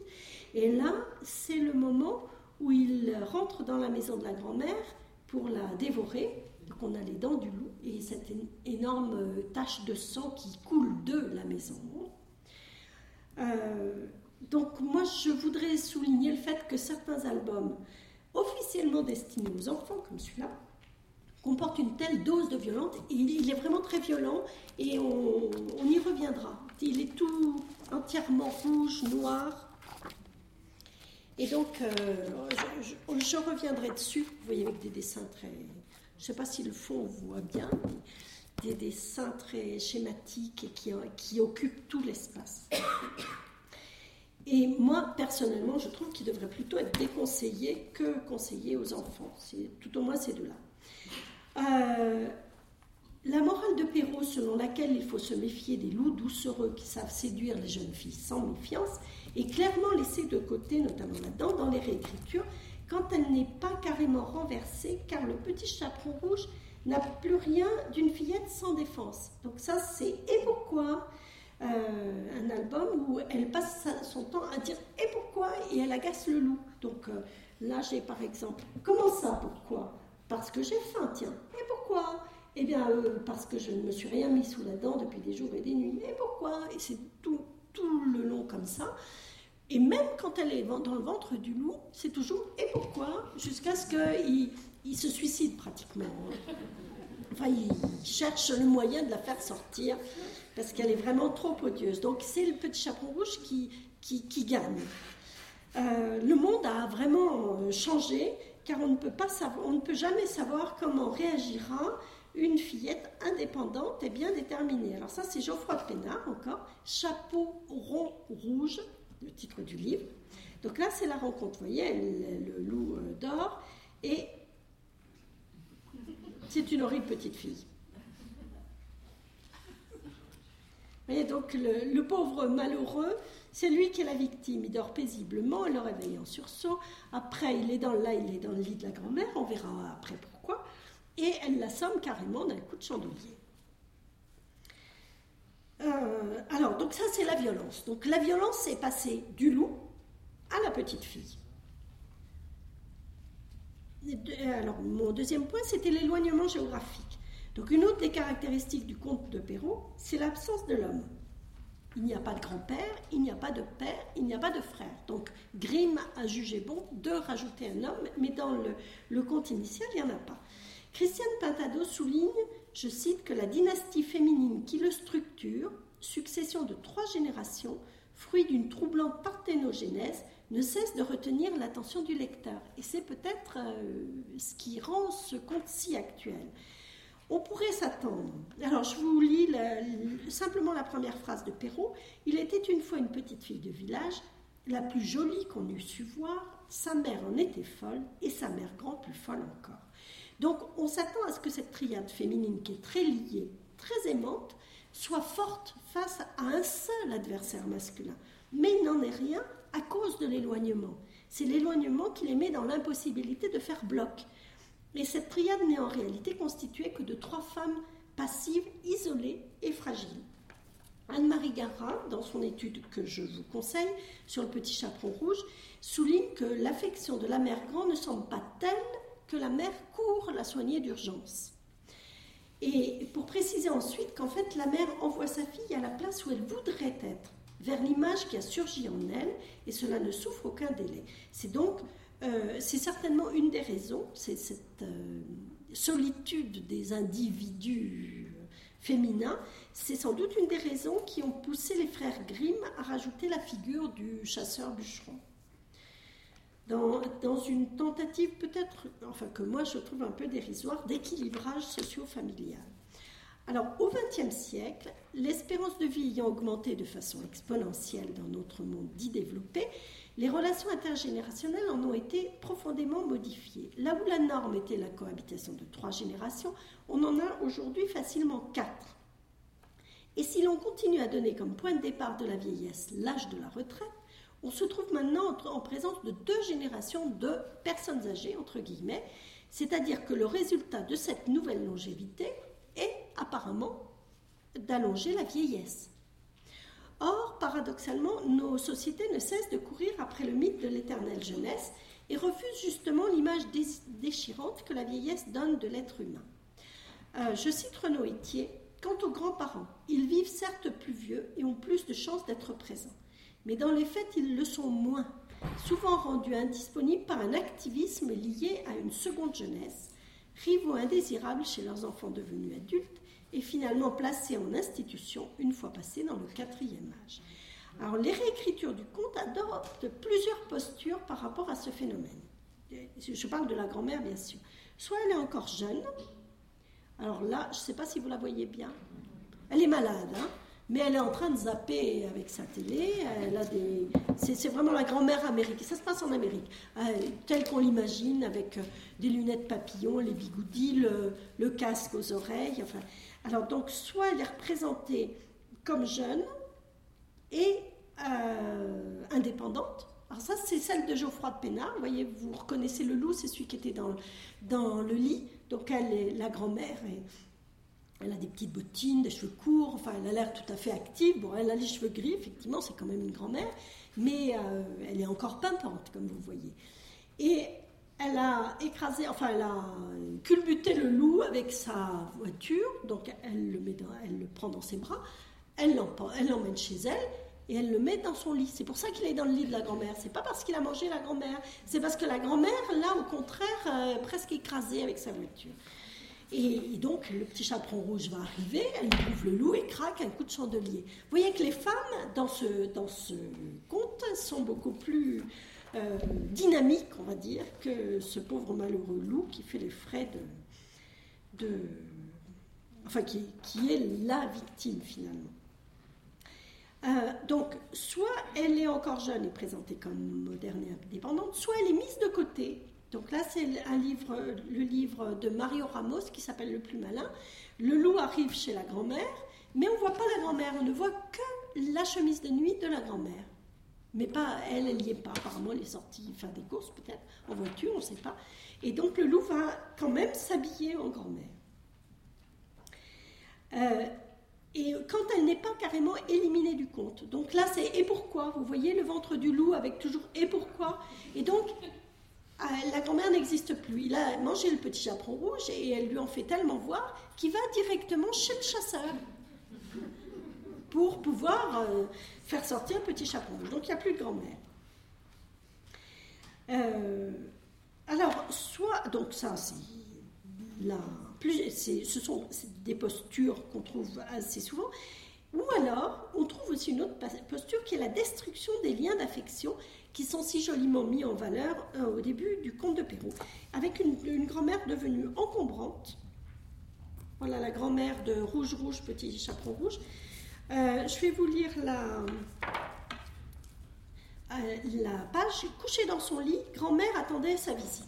Et là, c'est le moment où il rentre dans la maison de la grand-mère pour la dévorer. Donc on a les dents du loup et cette énorme euh, tache de sang qui coule de la maison. Euh, donc moi je voudrais souligner le fait que certains albums officiellement destinés aux enfants comme celui-là comportent une telle dose de violence. Il, est vraiment très violent et on, y reviendra. Il est tout entièrement rouge, noir. Et donc euh, je reviendrai dessus, vous voyez, avec des dessins très je ne sais pas si le fond voit bien, des dessins très schématiques et qui, qui occupent tout l'espace. Et moi, personnellement, je trouve qu'il devrait plutôt être déconseillé que conseillé aux enfants. Tout au moins ces deux-là. Euh, la morale de Perrault, selon laquelle il faut se méfier des loups doucereux qui savent séduire les jeunes filles sans méfiance, est clairement laissée de côté, notamment là-dedans, dans les réécritures, quand elle n'est pas carrément renversée, car le petit chaperon rouge n'a plus rien d'une fillette sans défense. Donc ça, c'est Et pourquoi? Euh, un album où elle passe son temps à dire Et pourquoi? et elle agace le loup. Donc euh, là, j'ai par exemple Comment ça, pourquoi? Parce que j'ai faim, tiens. Et pourquoi? Eh bien, euh, parce que je ne me suis rien mis sous la dent depuis des jours et des nuits. Et pourquoi? Et c'est tout, tout le long comme ça. Et même quand elle est dans le ventre du loup, c'est toujours et pourquoi? Jusqu'à ce qu'il il se suicide pratiquement. Enfin, il cherche le moyen de la faire sortir parce qu'elle est vraiment trop odieuse. Donc c'est le petit chaperon rouge qui, gagne. Euh, le monde a vraiment euh, changé car on ne, peut pas savoir, on ne peut jamais savoir comment réagira une fillette indépendante et bien déterminée. Alors ça c'est Geoffroy Pénard encore, chapeau rond rouge, titre du livre. Donc là, c'est la rencontre. Vous voyez, le, loup euh, dort et c'est une horrible petite fille. Vous voyez, donc le, pauvre malheureux, c'est lui qui est la victime. Il dort paisiblement, le réveille en sursaut. Après, il est dans, là, il est dans le lit de la grand-mère, on verra après pourquoi. Et elle l'assomme carrément d'un coup de chandelier. Euh, alors, donc ça, c'est la violence. Donc la violence est passée du loup à la petite fille. Alors, mon deuxième point, c'était l'éloignement géographique. Donc, une autre des caractéristiques du conte de Perrault, c'est l'absence de l'homme. Il n'y a pas de grand-père, il n'y a pas de père, il n'y a pas de frère. Donc, Grimm a jugé bon de rajouter un homme, mais dans le, le conte initial, il n'y en a pas. Christiane Pintado souligne je cite, que la dynastie féminine qui le structure, succession de trois générations, fruit d'une troublante parthénogénèse, ne cesse de retenir l'attention du lecteur. Et c'est peut-être euh, ce qui rend ce conte si actuel. On pourrait s'attendre. Alors, je vous lis simplement la première phrase de Perrault. Il était une fois une petite fille de village, la plus jolie qu'on eût su voir. Sa mère en était folle et sa mère grand plus folle encore. Donc, on s'attend à ce que cette triade féminine qui est très liée, très aimante, soit forte face à un seul adversaire masculin. Mais il n'en est rien à cause de l'éloignement. C'est l'éloignement qui les met dans l'impossibilité de faire bloc. Et cette triade n'est en réalité constituée que de trois femmes passives, isolées et fragiles. Anne-Marie Garra, dans son étude que je vous conseille sur le petit chaperon rouge, souligne que l'affection de la mère grand ne semble pas telle que la mère court la soigner d'urgence. Et pour préciser ensuite qu'en fait la mère envoie sa fille à la place où elle voudrait être, vers l'image qui a surgi en elle, et cela ne souffre aucun délai. C'est donc, euh, c'est certainement une des raisons, c'est cette euh, solitude des individus féminins, c'est sans doute une des raisons qui ont poussé les frères Grimm à rajouter la figure du chasseur-bûcheron. Dans, une tentative peut-être, enfin que moi je trouve un peu dérisoire, d'équilibrage socio-familial. Alors, au XXe siècle, l'espérance de vie ayant augmenté de façon exponentielle dans notre monde dit développé, les relations intergénérationnelles en ont été profondément modifiées. Là où la norme était la cohabitation de trois générations, on en a aujourd'hui facilement quatre. Et si l'on continue à donner comme point de départ de la vieillesse l'âge de la retraite, on se trouve maintenant en présence de deux générations de personnes âgées, entre guillemets, c'est-à-dire que le résultat de cette nouvelle longévité est apparemment d'allonger la vieillesse. Or, paradoxalement, nos sociétés ne cessent de courir après le mythe de l'éternelle jeunesse et refusent justement l'image déchirante que la vieillesse donne de l'être humain. Euh, je cite Renaud Etier Quant aux grands-parents, ils vivent certes plus vieux et ont plus de chances d'être présents, mais dans les faits, ils le sont moins, souvent rendus indisponibles par un activisme lié à une seconde jeunesse, rivaux indésirables chez leurs enfants devenus adultes et finalement placés en institution une fois passés dans le quatrième âge. Alors les réécritures du conte adoptent plusieurs postures par rapport à ce phénomène. Je parle de la grand-mère bien sûr. Soit elle est encore jeune, alors là, je ne sais pas si vous la voyez bien, elle est malade, hein mais elle est en train de zapper avec sa télé. Elle a des, c'est, vraiment la grand-mère américaine. Ça se passe en Amérique, euh, telle qu'on l'imagine, avec euh, des lunettes papillons, les bigoudis, le, casque aux oreilles. Enfin, alors donc, soit elle est représentée comme jeune et euh, indépendante. Alors ça, c'est celle de Geoffroy de Pénard. Vous voyez, vous reconnaissez le loup, c'est celui qui était dans, le lit. Donc elle est la grand-mère elle a des petites bottines, des cheveux courts, enfin elle a l'air tout à fait active. Bon, elle a les cheveux gris, effectivement, c'est quand même une grand-mère, mais euh, elle est encore pimpante, comme vous voyez. Et elle a écrasé, enfin elle a culbuté le loup avec sa voiture, donc elle le, prend dans ses bras, elle l'emmène chez elle et elle le met dans son lit. C'est pour ça qu'il est dans le lit de la grand-mère. C'est pas parce qu'il a mangé la grand-mère, c'est parce que la grand-mère, là, au contraire, euh, presque écrasée avec sa voiture. Et, donc, le petit chaperon rouge va arriver, elle trouve le loup et craque un coup de chandelier. Vous voyez que les femmes, dans ce, dans ce conte, sont beaucoup plus euh, dynamiques, on va dire, que ce pauvre malheureux loup qui fait les frais de. enfin, qui, qui est la victime finalement. Euh, donc, soit elle est encore jeune et présentée comme moderne et indépendante, soit elle est mise de côté donc là, c'est un livre, le livre de Mario Ramos qui s'appelle Le plus malin. Le loup arrive chez la grand-mère, mais on ne voit pas la grand-mère, on ne voit que la chemise de nuit de la grand-mère. Mais pas elle, elle n'y est pas. Apparemment, elle est sortie faire des courses peut-être en voiture, on ne sait pas. Et donc le loup va quand même s'habiller en grand-mère. Euh, et quand elle n'est pas carrément éliminée du conte. Donc là, c'est et pourquoi? Vous voyez le ventre du loup avec toujours et pourquoi? Et donc, la grand-mère n'existe plus. Il a mangé le petit chaperon rouge et elle lui en fait tellement voir qu'il va directement chez le chasseur pour pouvoir euh, faire sortir le petit chaperon rouge. Donc il n'y a plus de grand-mère. Euh, alors, soit, donc ça, c'est la, plus, ce sont des postures qu'on trouve assez souvent, Ou alors, on trouve aussi une autre posture qui est la destruction des liens d'affection qui sont si joliment mis en valeur euh, au début du conte de Pérou, avec une, grand-mère devenue encombrante. Voilà la grand-mère de Rouge Rouge, Petit Chaperon Rouge. Euh, je vais vous lire la, euh, la page. Couchée dans son lit, grand-mère attendait sa visite.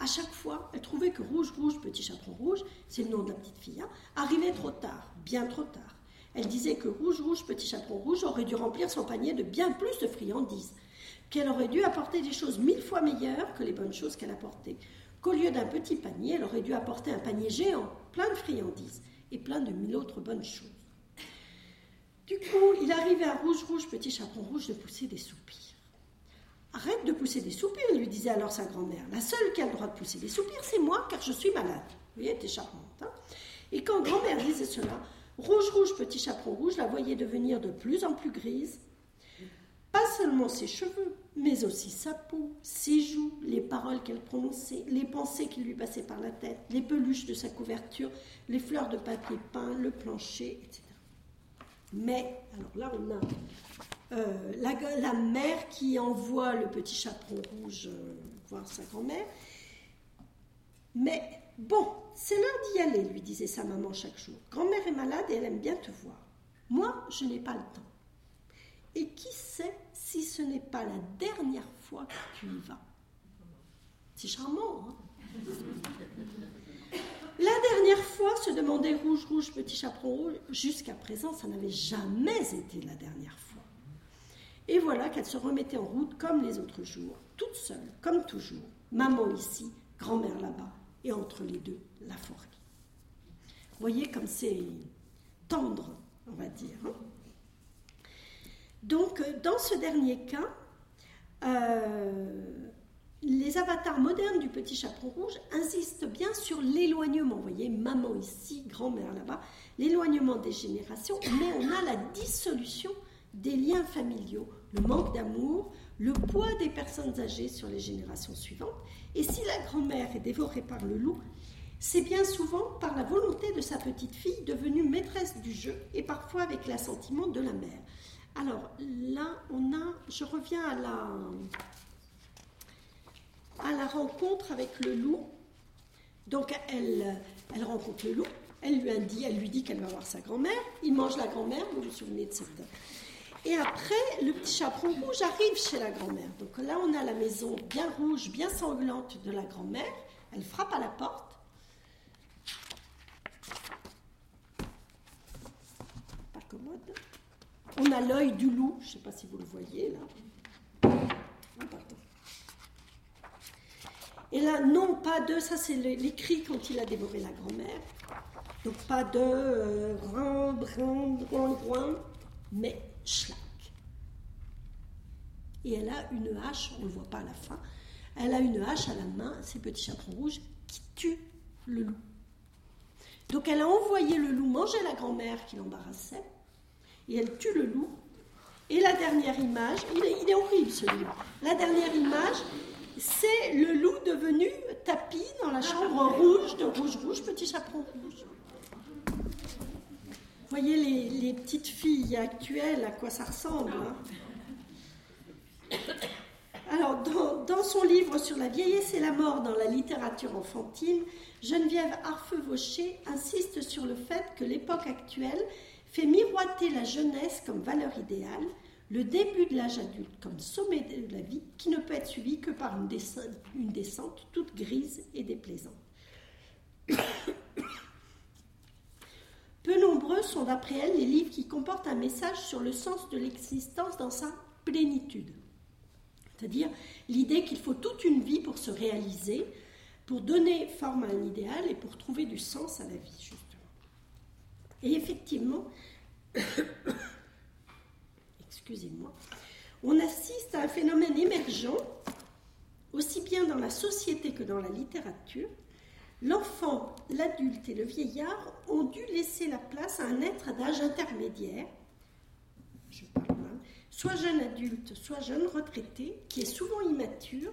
À chaque fois, elle trouvait que Rouge Rouge, Petit Chaperon Rouge, c'est le nom de la petite fille, hein, arrivait trop tard, bien trop tard. Elle disait que Rouge Rouge, Petit Chaperon Rouge aurait dû remplir son panier de bien plus de friandises, qu'elle aurait dû apporter des choses mille fois meilleures que les bonnes choses qu'elle apportait, qu'au lieu d'un petit panier, elle aurait dû apporter un panier géant, plein de friandises et plein de mille autres bonnes choses. Du coup, il arrivait à Rouge Rouge, Petit Chaperon Rouge, de pousser des soupirs. Arrête de pousser des soupirs, lui disait alors sa grand-mère. La seule qui a le droit de pousser des soupirs, c'est moi, car je suis malade. Vous voyez, elle charmante. Hein et quand grand-mère disait cela, Rouge Rouge, petit chaperon rouge, la voyait devenir de plus en plus grise. Pas seulement ses cheveux, mais aussi sa peau, ses joues, les paroles qu'elle prononçait, les pensées qui lui passaient par la tête, les peluches de sa couverture, les fleurs de papier peint, le plancher, etc. Mais, alors là, on a euh, la, mère qui envoie le petit chaperon rouge euh, voir sa grand-mère. Mais bon, c'est l'heure d'y aller, lui disait sa maman chaque jour. Grand-mère est malade et elle aime bien te voir. Moi, je n'ai pas le temps. Et qui sait si ce n'est pas la dernière fois que tu y vas? C'est charmant, hein? La dernière fois, se demandait Rouge Rouge, petit chaperon rouge, jusqu'à présent, ça n'avait jamais été la dernière fois. Et voilà qu'elle se remettait en route comme les autres jours, toute seule, comme toujours. Maman ici, grand-mère là-bas, et entre les deux, la forêt. Vous voyez comme c'est tendre, on va dire. Hein. Donc, dans ce dernier cas, euh, les avatars modernes du petit chaperon rouge insistent bien sur l'éloignement. Vous voyez, maman ici, grand-mère là-bas, l'éloignement des générations, mais on a la dissolution des liens familiaux le manque d'amour, le poids des personnes âgées sur les générations suivantes. Et si la grand-mère est dévorée par le loup, c'est bien souvent par la volonté de sa petite fille devenue maîtresse du jeu et parfois avec l'assentiment de la mère. Alors là, on a, je reviens à la, à la rencontre avec le loup. Donc elle, elle rencontre le loup, elle lui, dit, elle lui dit qu'elle va voir sa grand-mère, il mange la grand-mère, vous vous souvenez de cette, et après, le petit chaperon rouge arrive chez la grand-mère. Donc là, on a la maison bien rouge, bien sanglante de la grand-mère. Elle frappe à la porte. Pas commode. On a l'œil du loup, je ne sais pas si vous le voyez là. Ah, Et là, non, pas de, ça c'est les cris quand il a dévoré la grand-mère. Donc pas de euh, brin, brin, mais et elle a une hache, on ne le voit pas à la fin, elle a une hache à la main, ces petits chaperons rouges, qui tue le loup. Donc elle a envoyé le loup manger la grand-mère qui l'embarrassait, et elle tue le loup. Et la dernière image, il est, il est horrible ce loup. La dernière image, c'est le loup devenu tapis dans la chambre rouge de Rouge Rouge, petit chaperon rouge voyez les, petites filles actuelles, à quoi ça ressemble. Hein. Alors, dans, son livre sur la vieillesse et la mort dans la littérature enfantine, Geneviève Arfeux-Vaucher insiste sur le fait que l'époque actuelle fait miroiter la jeunesse comme valeur idéale, le début de l'âge adulte comme sommet de la vie, qui ne peut être suivi que par une descente toute grise et déplaisante. Peu nombreux sont d'après elle les livres qui comportent un message sur le sens de l'existence dans sa plénitude. C'est-à-dire l'idée qu'il faut toute une vie pour se réaliser, pour donner forme à un idéal et pour trouver du sens à la vie, justement. Et effectivement, excusez-moi, on assiste à un phénomène émergent, aussi bien dans la société que dans la littérature, L'enfant, l'adulte et le vieillard ont dû laisser la place à un être d'âge intermédiaire, soit jeune adulte, soit jeune retraité, qui est souvent immature,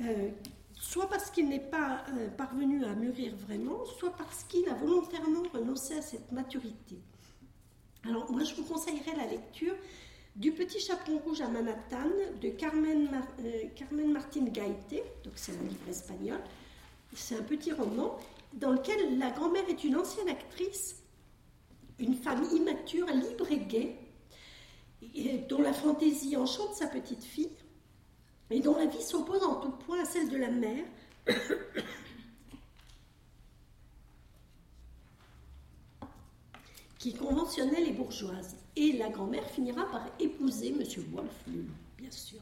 euh, soit parce qu'il n'est pas euh, parvenu à mûrir vraiment, soit parce qu'il a volontairement renoncé à cette maturité. Alors moi je vous conseillerais la lecture du Petit Chaperon Rouge à Manhattan de Carmen, euh, Martin Gaite, donc c'est un livre espagnol. C'est un petit roman dans lequel la grand-mère est une ancienne actrice, une femme immature, libre et gaie, dont la fantaisie enchante sa petite fille, et dont la vie s'oppose en tout point à celle de la mère. qui est conventionnelle et bourgeoise. Et la grand-mère finira par épouser M. Wolf, bien sûr.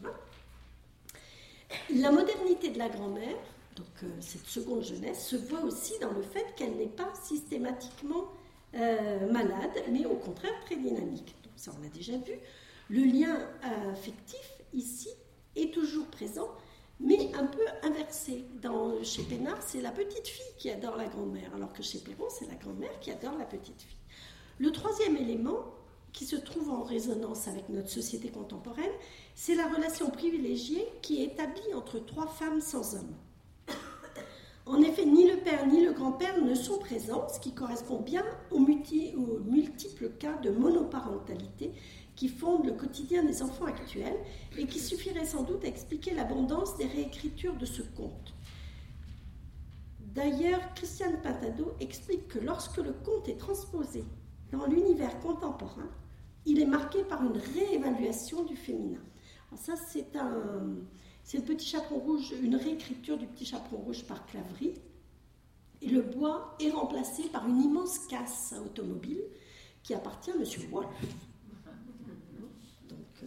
La modernité de la grand-mère, donc euh, cette seconde jeunesse, se voit aussi dans le fait qu'elle n'est pas systématiquement euh, malade, mais au contraire très dynamique. Donc ça, on l'a déjà vu. Le lien affectif, ici, est toujours présent, mais un peu inversé. Chez Pénard, c'est la petite fille qui adore la grand-mère, alors que chez Perron, c'est la grand-mère qui adore la petite fille. Le troisième élément, qui se trouve en résonance avec notre société contemporaine, c'est la relation privilégiée qui est établie entre trois femmes sans homme. En effet, ni le père ni le grand-père ne sont présents, ce qui correspond bien aux, multiples cas de monoparentalité qui fondent le quotidien des enfants actuels et qui suffirait sans doute à expliquer l'abondance des réécritures de ce conte. D'ailleurs, Christiane Pintado explique que lorsque le conte est transposé dans l'univers contemporain, il est marqué par une réévaluation du féminin. ça, c'est un, c'est le petit chaperon rouge, une réécriture du petit chaperon rouge par Claverie. Et le bois est remplacé par une immense casse automobile qui appartient à M. Wolf. Euh,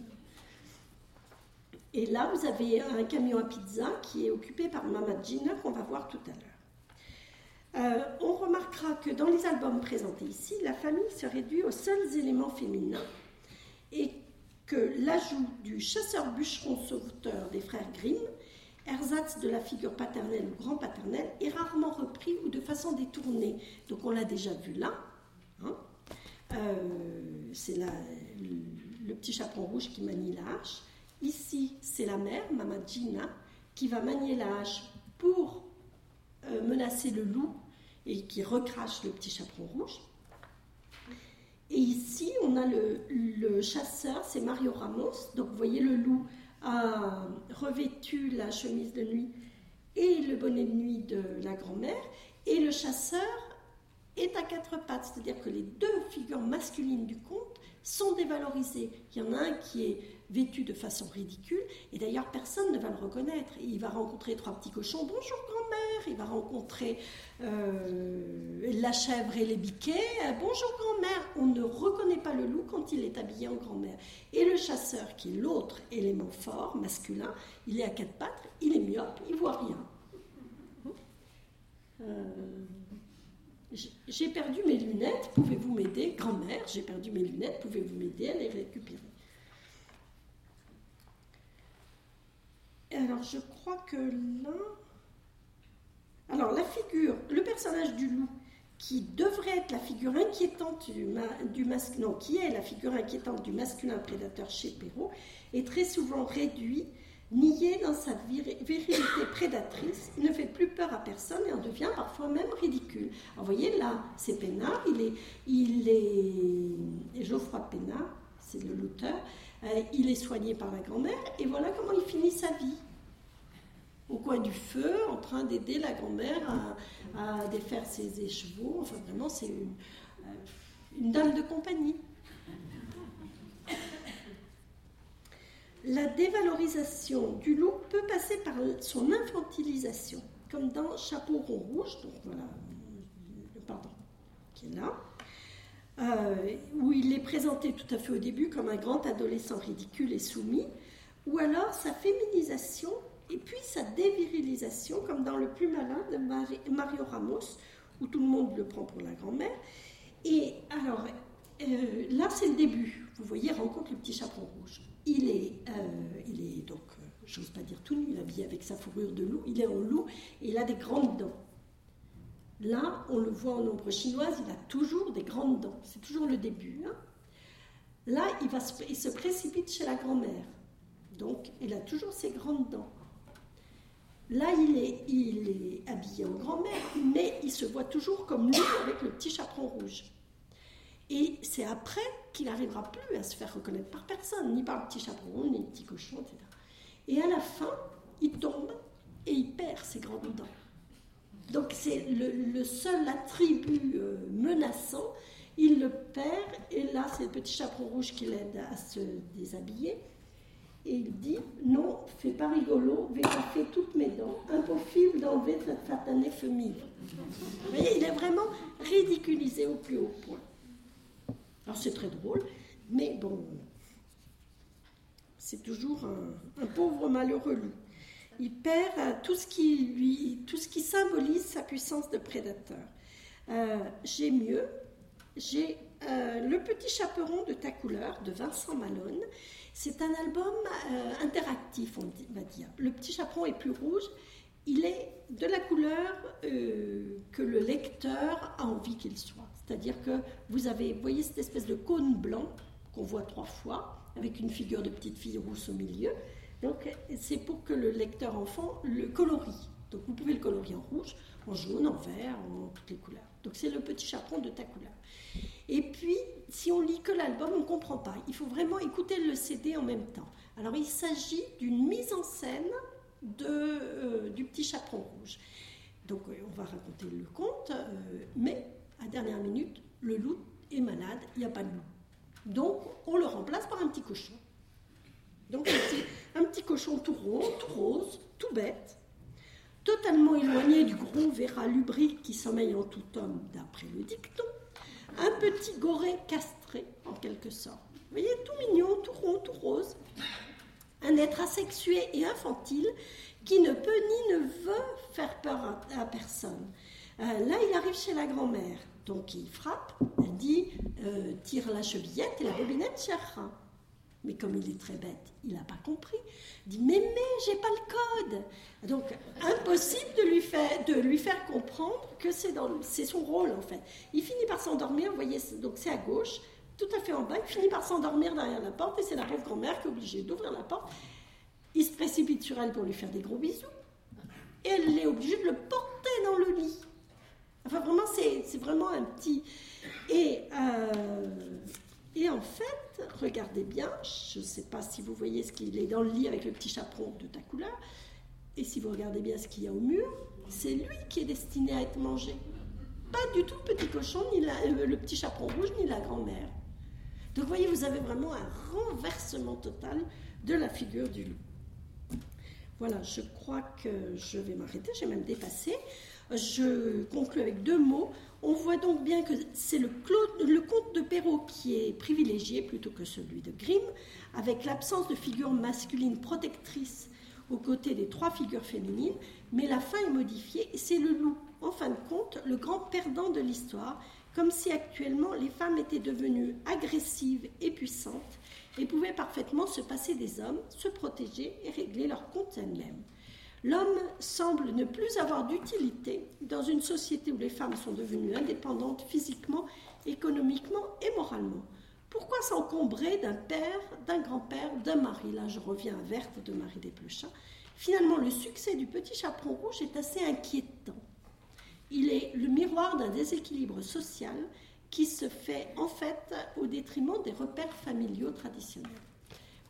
et là, vous avez un camion à pizza qui est occupé par Mama Gina qu'on va voir tout à l'heure. Euh, on remarquera que dans les albums présentés ici, la famille se réduit aux seuls éléments féminins et que l'ajout du chasseur-bûcheron-sauveteur des frères Grimm, ersatz de la figure paternelle ou grand-paternelle, est rarement repris ou de façon détournée. Donc on l'a déjà vu là. Hein. Euh, c'est le, petit chaperon rouge qui manie la hache. Ici, c'est la mère, Mama Gina, qui va manier la hache pour euh, menacer le loup et qui recrache le petit chaperon rouge. Et ici, on a le, chasseur, c'est Mario Ramos. Donc vous voyez, le loup a revêtu la chemise de nuit et le bonnet de nuit de la grand-mère. Et le chasseur est à quatre pattes, c'est-à-dire que les deux figures masculines du conte sont dévalorisées. Il y en a un qui est vêtu de façon ridicule, et d'ailleurs personne ne va le reconnaître. Il va rencontrer trois petits cochons, bonjour grand-mère, il va rencontrer euh, la chèvre et les biquets, bonjour grand-mère. On ne reconnaît pas le loup quand il est habillé en grand-mère. Et le chasseur, qui est l'autre élément fort, masculin, il est à quatre pattes, il est myope, il voit rien. Euh, j'ai perdu mes lunettes, pouvez-vous m'aider Grand-mère, j'ai perdu mes lunettes, pouvez-vous m'aider? À les récupérer Alors, je crois que là. Alors, la figure, le personnage du loup, qui devrait être la figure inquiétante du, masculin, non, qui est la figure inquiétante du masculin prédateur chez Perrault, est très souvent réduit, nié dans sa virilité prédatrice. Ne fait plus peur à personne et en devient parfois même ridicule. Alors, vous voyez, là, c'est Pénard, il est, il est Geoffroy Pénard, c'est l'auteur, euh, il est soigné par la grand-mère, et voilà comment il finit sa vie. Au coin du feu, en train d'aider la grand-mère à, défaire ses écheveaux. Enfin, vraiment, c'est une, euh, une dame de compagnie. La dévalorisation du loup peut passer par son infantilisation, comme dans Chapeau rond rouge, donc voilà, pardon, qui est là. Euh, où il est présenté tout à fait au début comme un grand adolescent ridicule et soumis, ou alors sa féminisation et puis sa dévirilisation, comme dans Le plus malin de Mario Ramos, où tout le monde le prend pour la grand-mère. Et alors, euh, là, c'est le début. Vous voyez, rencontre le petit chaperon rouge. Il est, euh, il est donc, j'ose pas dire tout nu, il est habillé avec sa fourrure de loup, il est en loup et il a des grandes dents. Là, on le voit en ombre chinoise, il a toujours des grandes dents. C'est toujours le début. Hein. Là, il, va se, précipite chez la grand-mère. Donc, il a toujours ses grandes dents. Là, il est, il est habillé en grand-mère, mais il se voit toujours comme lui avec le petit chaperon rouge. Et c'est après qu'il n'arrivera plus à se faire reconnaître par personne, ni par le petit chaperon, ni le petit cochon, etc. Et à la fin, il tombe et il perd ses grandes dents. Donc c'est le, seul attribut euh, menaçant, il le perd, et là c'est le petit chaperon rouge qui l'aide à se déshabiller. Et il dit Non, fais pas rigolo, vais faire toutes mes dents, impossible d'enlever cette satanée femelle. Vous voyez, il est vraiment ridiculisé au plus haut point. Alors c'est très drôle, mais bon, c'est toujours un, pauvre malheureux loup. Il perd tout ce qui lui, tout ce qui symbolise sa puissance de prédateur. Euh, j'ai mieux, j'ai euh, Le Petit Chaperon de ta couleur de Vincent Malone. C'est un album euh, interactif, on va dire. Le Petit Chaperon est plus rouge. Il est de la couleur que le lecteur a envie qu'il soit. C'est-à-dire que vous avez, voyez cette espèce de cône blanc qu'on voit trois fois, avec une figure de petite fille rousse au milieu. Donc c'est pour que le lecteur enfant le colorie. Donc vous pouvez le colorier en rouge, en jaune, en vert, en toutes les couleurs. Donc c'est le petit chaperon de ta couleur. Et puis, si on lit que l'album, on ne comprend pas. Il faut vraiment écouter le CD en même temps. Alors il s'agit d'une mise en scène de, euh, du petit chaperon rouge. Donc euh, on va raconter le conte, euh, mais à dernière minute, le loup est malade, il n'y a pas de loup. Donc, on le remplace par un petit cochon. Donc, un petit, cochon tout rond, tout rose, tout bête, totalement éloigné du gros verra lubrique qui sommeille en tout homme, d'après le dicton. Un petit goret castré, en quelque sorte. Vous voyez, tout mignon, tout rond, tout rose. Un être asexué et infantile qui ne peut ni ne veut faire peur à, personne. Euh, là, il arrive chez la grand-mère. Donc il frappe, elle dit euh, tire la chevillette et la bobinette cherchera. Mais comme il est très bête, il n'a pas compris. Il dit mais mais j'ai pas le code. Donc impossible de lui faire de lui faire comprendre que c'est c'est son rôle en fait. Il finit par s'endormir. Vous voyez donc c'est à gauche, tout à fait en bas. Il finit par s'endormir derrière la porte et c'est la pauvre grand-mère qui est obligée d'ouvrir la porte. Il se précipite sur elle pour lui faire des gros bisous. Et elle est obligée de le porter dans le lit. Enfin, vraiment, c'est vraiment un petit. Et, euh, et en fait, regardez bien, je ne sais pas si vous voyez ce qu'il est dans le lit avec le petit chaperon de ta couleur, et si vous regardez bien ce qu'il y a au mur, c'est lui qui est destiné à être mangé. Pas du tout le petit cochon, ni euh, le petit chaperon rouge, ni la grand-mère. Donc, vous voyez, vous avez vraiment un renversement total de la figure du loup. Voilà, je crois que je vais m'arrêter, j'ai même dépassé. Je conclue avec deux mots. On voit donc bien que c'est le, conte de Perrault qui est privilégié plutôt que celui de Grimm, avec l'absence de figure masculine protectrice aux côtés des trois figures féminines, mais la fin est modifiée et c'est le loup, en fin de compte, le grand perdant de l'histoire, comme si actuellement les femmes étaient devenues agressives et puissantes et pouvaient parfaitement se passer des hommes, se protéger et régler leurs comptes elles-mêmes. L'homme semble ne plus avoir d'utilité dans une société où les femmes sont devenues indépendantes physiquement, économiquement et moralement. Pourquoi s'encombrer d'un père, d'un grand-père, d'un mari? Là, je reviens à Verte de Marie Desplechin. Finalement, le succès du petit chaperon rouge est assez inquiétant. Il est le miroir d'un déséquilibre social qui se fait en fait au détriment des repères familiaux traditionnels.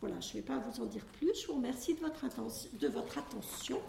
Voilà, je ne vais pas vous en dire plus. Je vous remercie de votre, de votre attention.